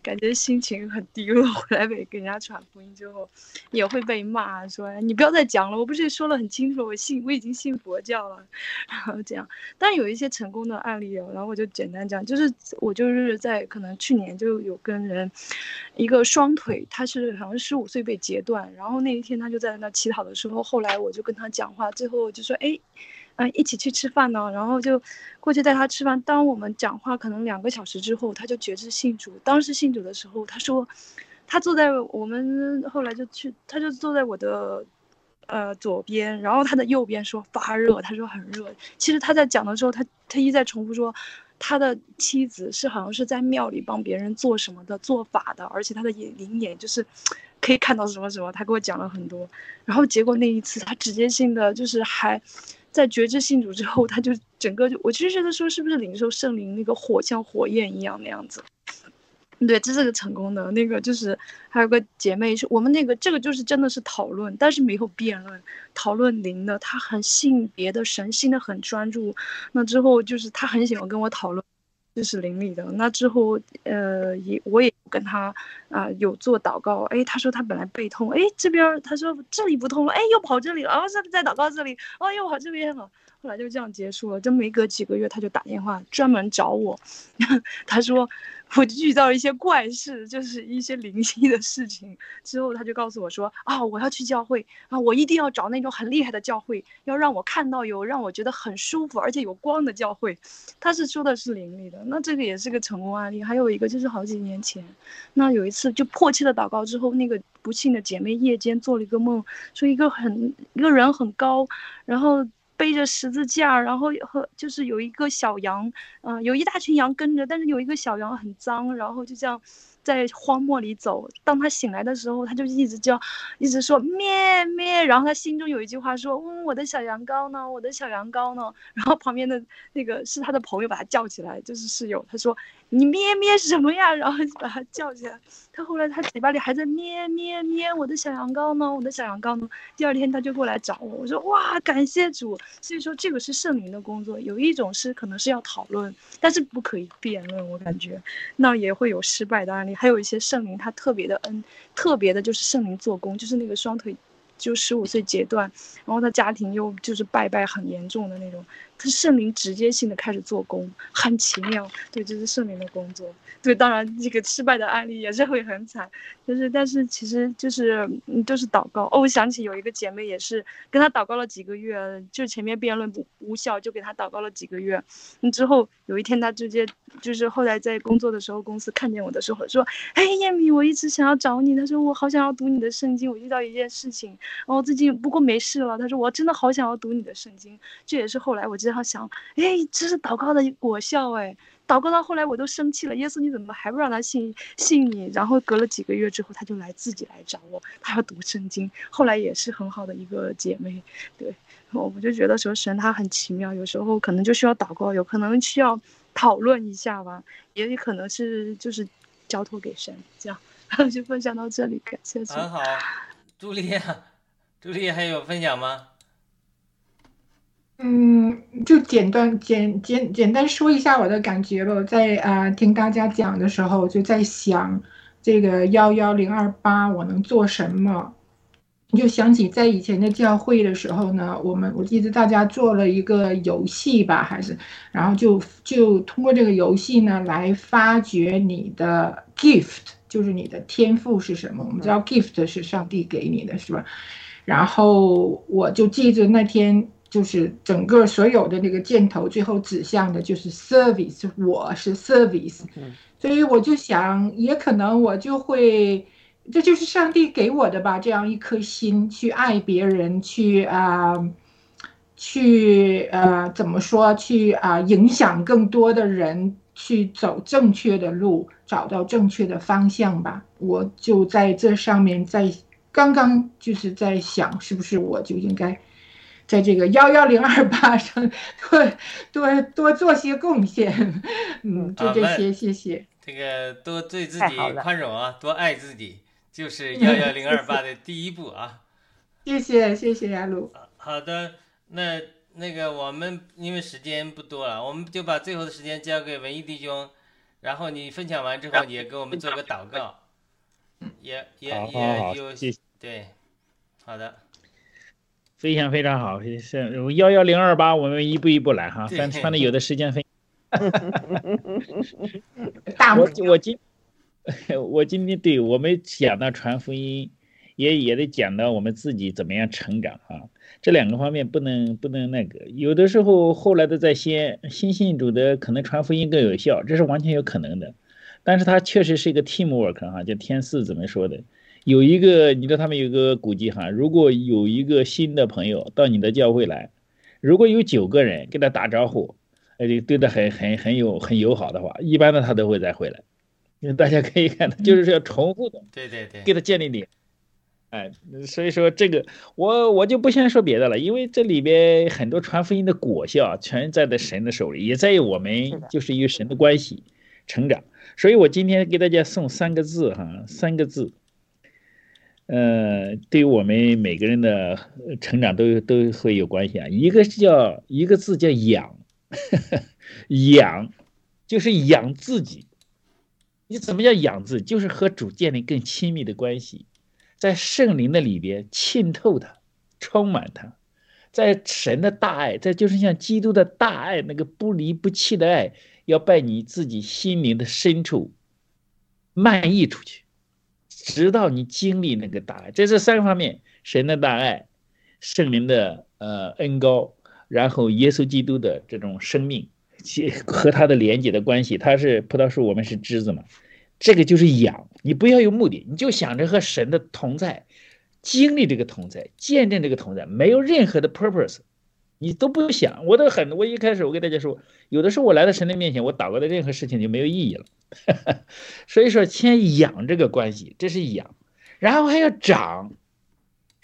S3: 感觉心情很低落。回来给给人家传福音之后，也会被骂，说你不要再讲了。我不是说了很清楚，我信我已经信佛教了，然后这样。但有一些成功的案例哦，然后我就简单讲，就是我就是在可能去年就有跟人，一个双腿，他是好像十五岁被截断，然后那一天他就在那乞讨的时候，后来我就跟他讲话，最后就说，哎。嗯，一起去吃饭呢，然后就过去带他吃饭。当我们讲话可能两个小时之后，他就觉知信主。当时信主的时候，他说，他坐在我们后来就去，他就坐在我的呃左边，然后他的右边说发热，他说很热。其实他在讲的时候，他他一再重复说，他的妻子是好像是在庙里帮别人做什么的做法的，而且他的眼灵眼就是可以看到什么什么。他给我讲了很多，然后结果那一次他直接性的就是还。在觉知信主之后，他就整个就，我其实觉得说是不是领受圣灵那个火像火焰一样那样子，对，这是个成功的。那个就是还有个姐妹是我们那个这个就是真的是讨论，但是没有辩论，讨论灵的，她很信别的神，信的很专注。那之后就是她很喜欢跟我讨论。就是邻里的，那之后，呃，也我也跟他啊有做祷告，哎，他说他本来背痛，哎，这边他说这里不痛了，哎，又跑这里了，哦，是在祷告这里，哦，又跑这边了，后来就这样结束了。就没隔几个月，他就打电话专门找我，他说。我遇到一些怪事，就是一些灵异的事情。之后他就告诉我说：“啊，我要去教会啊，我一定要找那种很厉害的教会，要让我看到有让我觉得很舒服而且有光的教会。”他是说的是灵力的，那这个也是个成功案例。还有一个就是好几年前，那有一次就迫切的祷告之后，那个不幸的姐妹夜间做了一个梦，说一个很一个人很高，然后。背着十字架，然后和就是有一个小羊，嗯，有一大群羊跟着，但是有一个小羊很脏，然后就这样。在荒漠里走，当他醒来的时候，他就一直叫，一直说咩咩，然后他心中有一句话说：“嗯，我的小羊羔呢？我的小羊羔呢？”然后旁边的那个是他的朋友把他叫起来，就是室友，他说：“你咩咩什么呀？”然后就把他叫起来。他后来他嘴巴里还在咩咩咩，我的小羊羔呢？我的小羊羔呢？第二天他就过来找我，我说：“哇，感谢主！”所以说这个是圣灵的工作，有一种是可能是要讨论，但是不可以辩论，我感觉那也会有失败的案例。还有一些圣灵，他特别的恩，特别的就是圣灵做工，就是那个双腿，就十五岁阶段，然后他家庭又就是拜拜很严重的那种。他圣灵直接性的开始做工，很奇妙。对，这是圣灵的工作。对，当然这个失败的案例也是会很惨，就是，但是其实就是，嗯，都是祷告。哦，我想起有一个姐妹也是跟她祷告了几个月，就前面辩论不无效，就给她祷告了几个月。嗯，之后有一天她直接就是后来在工作的时候，公司看见我的时候说：“哎，燕米，我一直想要找你。”她说：“我好想要读你的圣经。我遇到一件事情，然后最近不过没事了。”她说：“我真的好想要读你的圣经。”这也是后来我。然后想，哎，这是祷告的果效，哎，祷告到后来我都生气了，耶稣你怎么还不让他信信你？然后隔了几个月之后，他就来自己来找我，他要读圣经，后来也是很好的一个姐妹，对，我我就觉得说神他很奇妙，有时候可能就需要祷告，有可能需要讨论一下吧，也有可能是就是交托给神这样，就分享到这里，感谢。
S1: 很好，朱莉亚，朱莉还有分享吗？
S4: 嗯，就简单简简简单说一下我的感觉吧。在啊听大家讲的时候，就在想这个幺幺零二八我能做什么？就想起在以前的教会的时候呢，我们我记得大家做了一个游戏吧，还是然后就就通过这个游戏呢来发掘你的 gift，就是你的天赋是什么？我们知道 gift 是上帝给你的，是吧？然后我就记着那天。就是整个所有的那个箭头最后指向的就是 service，我是 service，所以我就想，也可能我就会，这就是上帝给我的吧，这样一颗心去爱别人，去啊，去呃怎么说，去啊影响更多的人，去走正确的路，找到正确的方向吧。我就在这上面，在刚刚就是在想，是不是我就应该。在这个幺幺零二八上 多多多做些贡献，嗯，就这些，谢谢。
S1: 这个多对自己宽容啊，多爱自己，就是幺幺零二八的第一步啊。
S4: 谢谢，谢谢亚鲁。
S1: 好的，那那个我们因为时间不多了，我们就把最后的时间交给文艺弟兄，然后你分享完之后，也给我们做个祷告，也也也有对，好的。
S5: 非常非常好，是幺幺零二八，我们一步一步来哈，反反正有的时间分。我我今我今天对我们讲到传福音，也也得讲到我们自己怎么样成长啊，这两个方面不能不能那个，有的时候后来的在先新信主的可能传福音更有效，这是完全有可能的，但是它确实是一个 teamwork 哈，就天四怎么说的？有一个，你知道他们有个估计哈，如果有一个新的朋友到你的教会来，如果有九个人跟他打招呼，哎，对他很很很有很友好的话，一般的他都会再回来。因为大家可以看到，就是要重复的，
S1: 对对对，
S5: 给他建立点。哎，所以说这个我我就不先说别的了，因为这里边很多传福音的果效全在在神的手里，也在于我们就是与神的关系成长。所以我今天给大家送三个字哈，三个字。呃，对于我们每个人的成长都都会有关系啊。一个是叫一个字叫养，养就是养自己。你怎么叫养自己？就是和主建立更亲密的关系，在圣灵的里边浸透它，充满它，在神的大爱，这就是像基督的大爱，那个不离不弃的爱，要在你自己心灵的深处漫溢出去，直到你经历那个大爱。这是三个方面：神的大爱、圣灵的呃恩高，然后耶稣基督的这种生命和他的连接的关系。他是葡萄树，我们是枝子嘛。这个就是养，你不要有目的，你就想着和神的同在，经历这个同在，见证这个同在，没有任何的 purpose，你都不用想。我都很，我一开始我跟大家说，有的时候我来到神的面前，我祷告的任何事情就没有意义了。所以说，先养这个关系，这是养，然后还要长，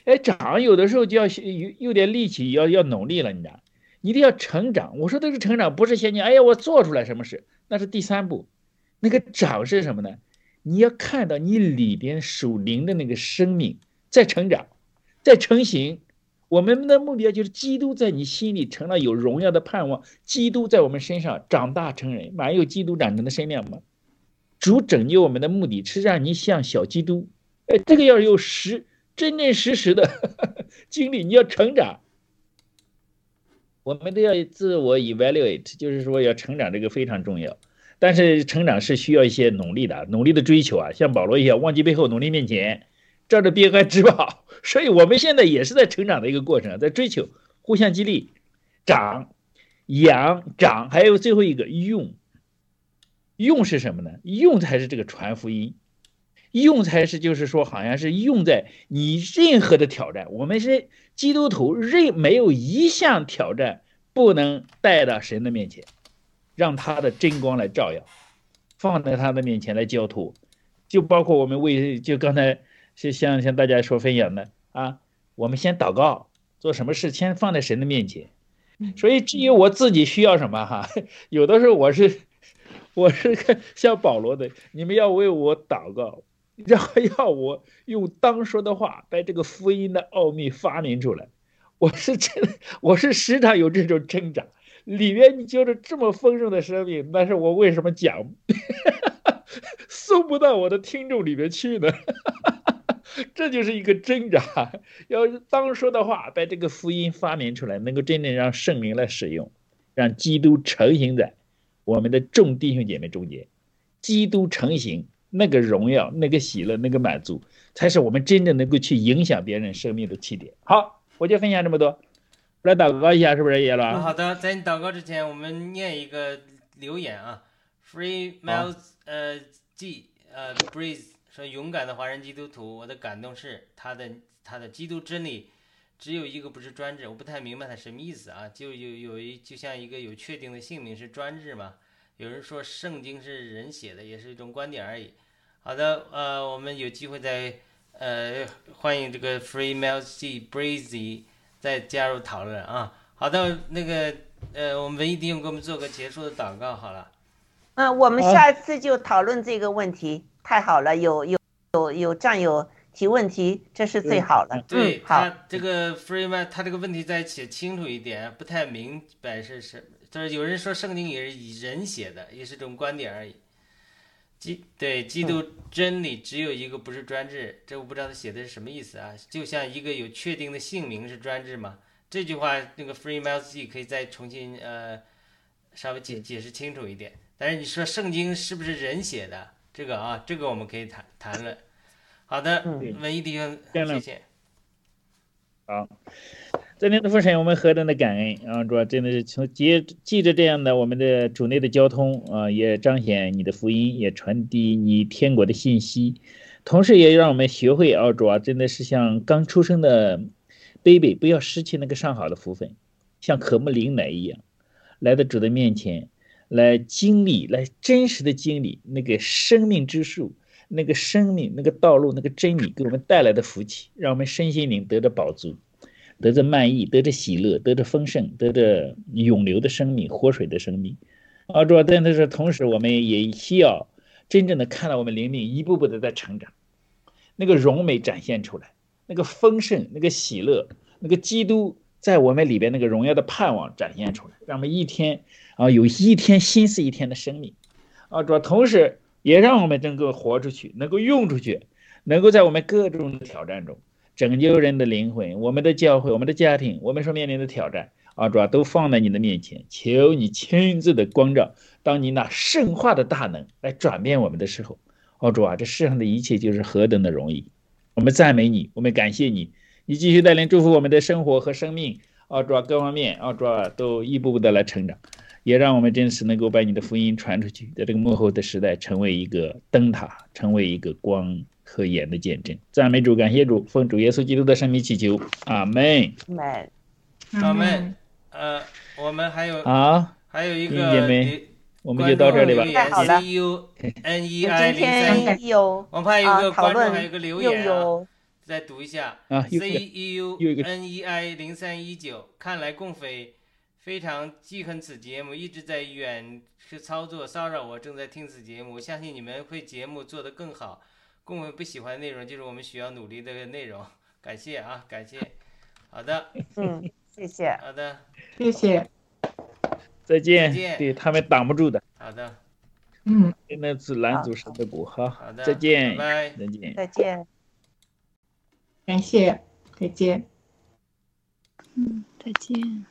S5: 哎，长有的时候就要有有点力气，要要努力了，你知道，一定要成长。我说的是成长，不是先你，哎呀，我做出来什么事，那是第三步。那个长是什么呢？你要看到你里边属灵的那个生命在成长，在成型。我们的目标就是基督在你心里成了有荣耀的盼望，基督在我们身上长大成人，满有基督长成的身量吗？主拯救我们的目的是让你像小基督。哎，这个要有实真真实实的 经历，你要成长。我们都要自我 evaluate，就是说要成长，这个非常重要。但是成长是需要一些努力的，努力的追求啊，像保罗一样，忘记背后，努力面前，照着边关之宝。所以我们现在也是在成长的一个过程，在追求，互相激励，长、养、长，还有最后一个用。用是什么呢？用才是这个传福音，用才是就是说，好像是用在你任何的挑战。我们是基督徒，任没有一项挑战不能带到神的面前。让他的真光来照耀，放在他的面前来交托，就包括我们为就刚才是像像大家说分享的啊，我们先祷告，做什么事先放在神的面前。所以至于我自己需要什么哈，有的时候我是我是像保罗的，你们要为我祷告，然后要我用当说的话把这个福音的奥秘发明出来。我是真我是时常有这种挣扎。里面你就是这么丰盛的生命，但是我为什么讲 送不到我的听众里面去呢？这就是一个挣扎。要当说的话，把这个福音发明出来，能够真正让圣灵来使用，让基督成型在我们的众弟兄姐妹中间。基督成型，那个荣耀、那个喜乐、那个满足，才是我们真正能够去影响别人生命的起点。好，我就分享这么多。来祷告一下，是不是叶老？
S1: 好的，在你祷告之前，我们念一个留言啊。Free Mouth 呃 G 呃 Breeze 说：“勇敢的华人基督徒，我的感动是他的他的基督真理只有一个，不是专制。我不太明白他什么意思啊？就有有一就像一个有确定的姓名是专制嘛？有人说圣经是人写的，也是一种观点而已。好的，呃，我们有机会再呃欢迎这个 Free Mel C Breezy。再加入讨论啊！好的，那个呃，我们文艺弟兄给我们做个结束的祷告好了。
S6: 嗯，我们下次就讨论这个问题。太好了，有有有有战友提问题，这是最好的。
S1: 对，
S6: 好，
S1: 这个 Freeman 他这个问题再写清楚一点，不太明白是什，就是有人说圣经也是以人写的，也是这种观点而已。基对基督真理只有一个，不是专制。这我不知道他写的是什么意思啊？就像一个有确定的姓名是专制吗？这句话那个 Free Miles 可以再重新呃稍微解解释清楚一点。但是你说圣经是不是人写的？这个啊，这个我们可以谈谈论。好的，文艺弟兄，谢谢。
S5: 好。在天的父神，我们何等的感恩啊！主要真的是从借记着这样的我们的主内的交通啊，也彰显你的福音，也传递你天国的信息，同时也让我们学会啊，主啊，真的是像刚出生的 baby，不要失去那个上好的福分，像渴慕灵奶一样，来到主的面前，来经历，来真实的经历那个生命之树，那个生命，那个道路，那个真理给我们带来的福气，让我们身心灵得着饱足。得着满意，得着喜乐，得着丰盛，得着永流的生命，活水的生命。啊，主啊但是同时，我们也需要真正的看到我们灵命一步步的在成长，那个荣美展现出来，那个丰盛，那个喜乐，那个基督在我们里边那个荣耀的盼望展现出来，让我们一天啊有一天心思一天的生命。啊，主要同时也让我们能够活出去，能够用出去，能够在我们各种的挑战中。拯救人的灵魂，我们的教会，我们的家庭，我们所面临的挑战，啊，主啊，都放在你的面前，求你亲自的光照。当你那圣化的大能来转变我们的时候，哦，主啊，这世上的一切就是何等的容易。我们赞美你，我们感谢你，你继续带领祝福我们的生活和生命，啊，主啊，各方面，啊，主啊，都一步步的来成长，也让我们真实能够把你的福音传出去，在这个幕后的时代，成为一个灯塔，成为一个光。和盐的见证，赞美主，感谢主，奉主耶稣基督的圣名祈求，阿门，
S2: 阿门，
S1: 阿门。呃，我们还有
S5: 啊，
S1: 还有一个
S5: 姐妹，我们就到这里吧。
S2: 太好了。
S1: C U N E I 零三一，
S2: 我
S1: 们还有一个观众，还
S2: 有
S1: 个留言啊，再读一下
S5: 啊
S1: ，C U N E I 零三一九，看来共匪非常记恨此节目，一直在远是操作骚扰我，正在听此节目，我相信你们会节目做得更好。我们不喜欢的内容，就是我们需要努力的内容。感谢啊，感谢。好的，
S2: 嗯，谢谢。
S1: 好的，
S4: 谢谢。
S5: 再见。
S1: 再见。
S5: 对他们挡不住的。
S1: 好的。
S4: 嗯，
S5: 那是男主神的鼓哈。
S1: 好的。
S5: 再见。
S1: 拜
S5: 拜。再见。
S2: 再见。
S4: 感谢。再见。
S7: 嗯，再见。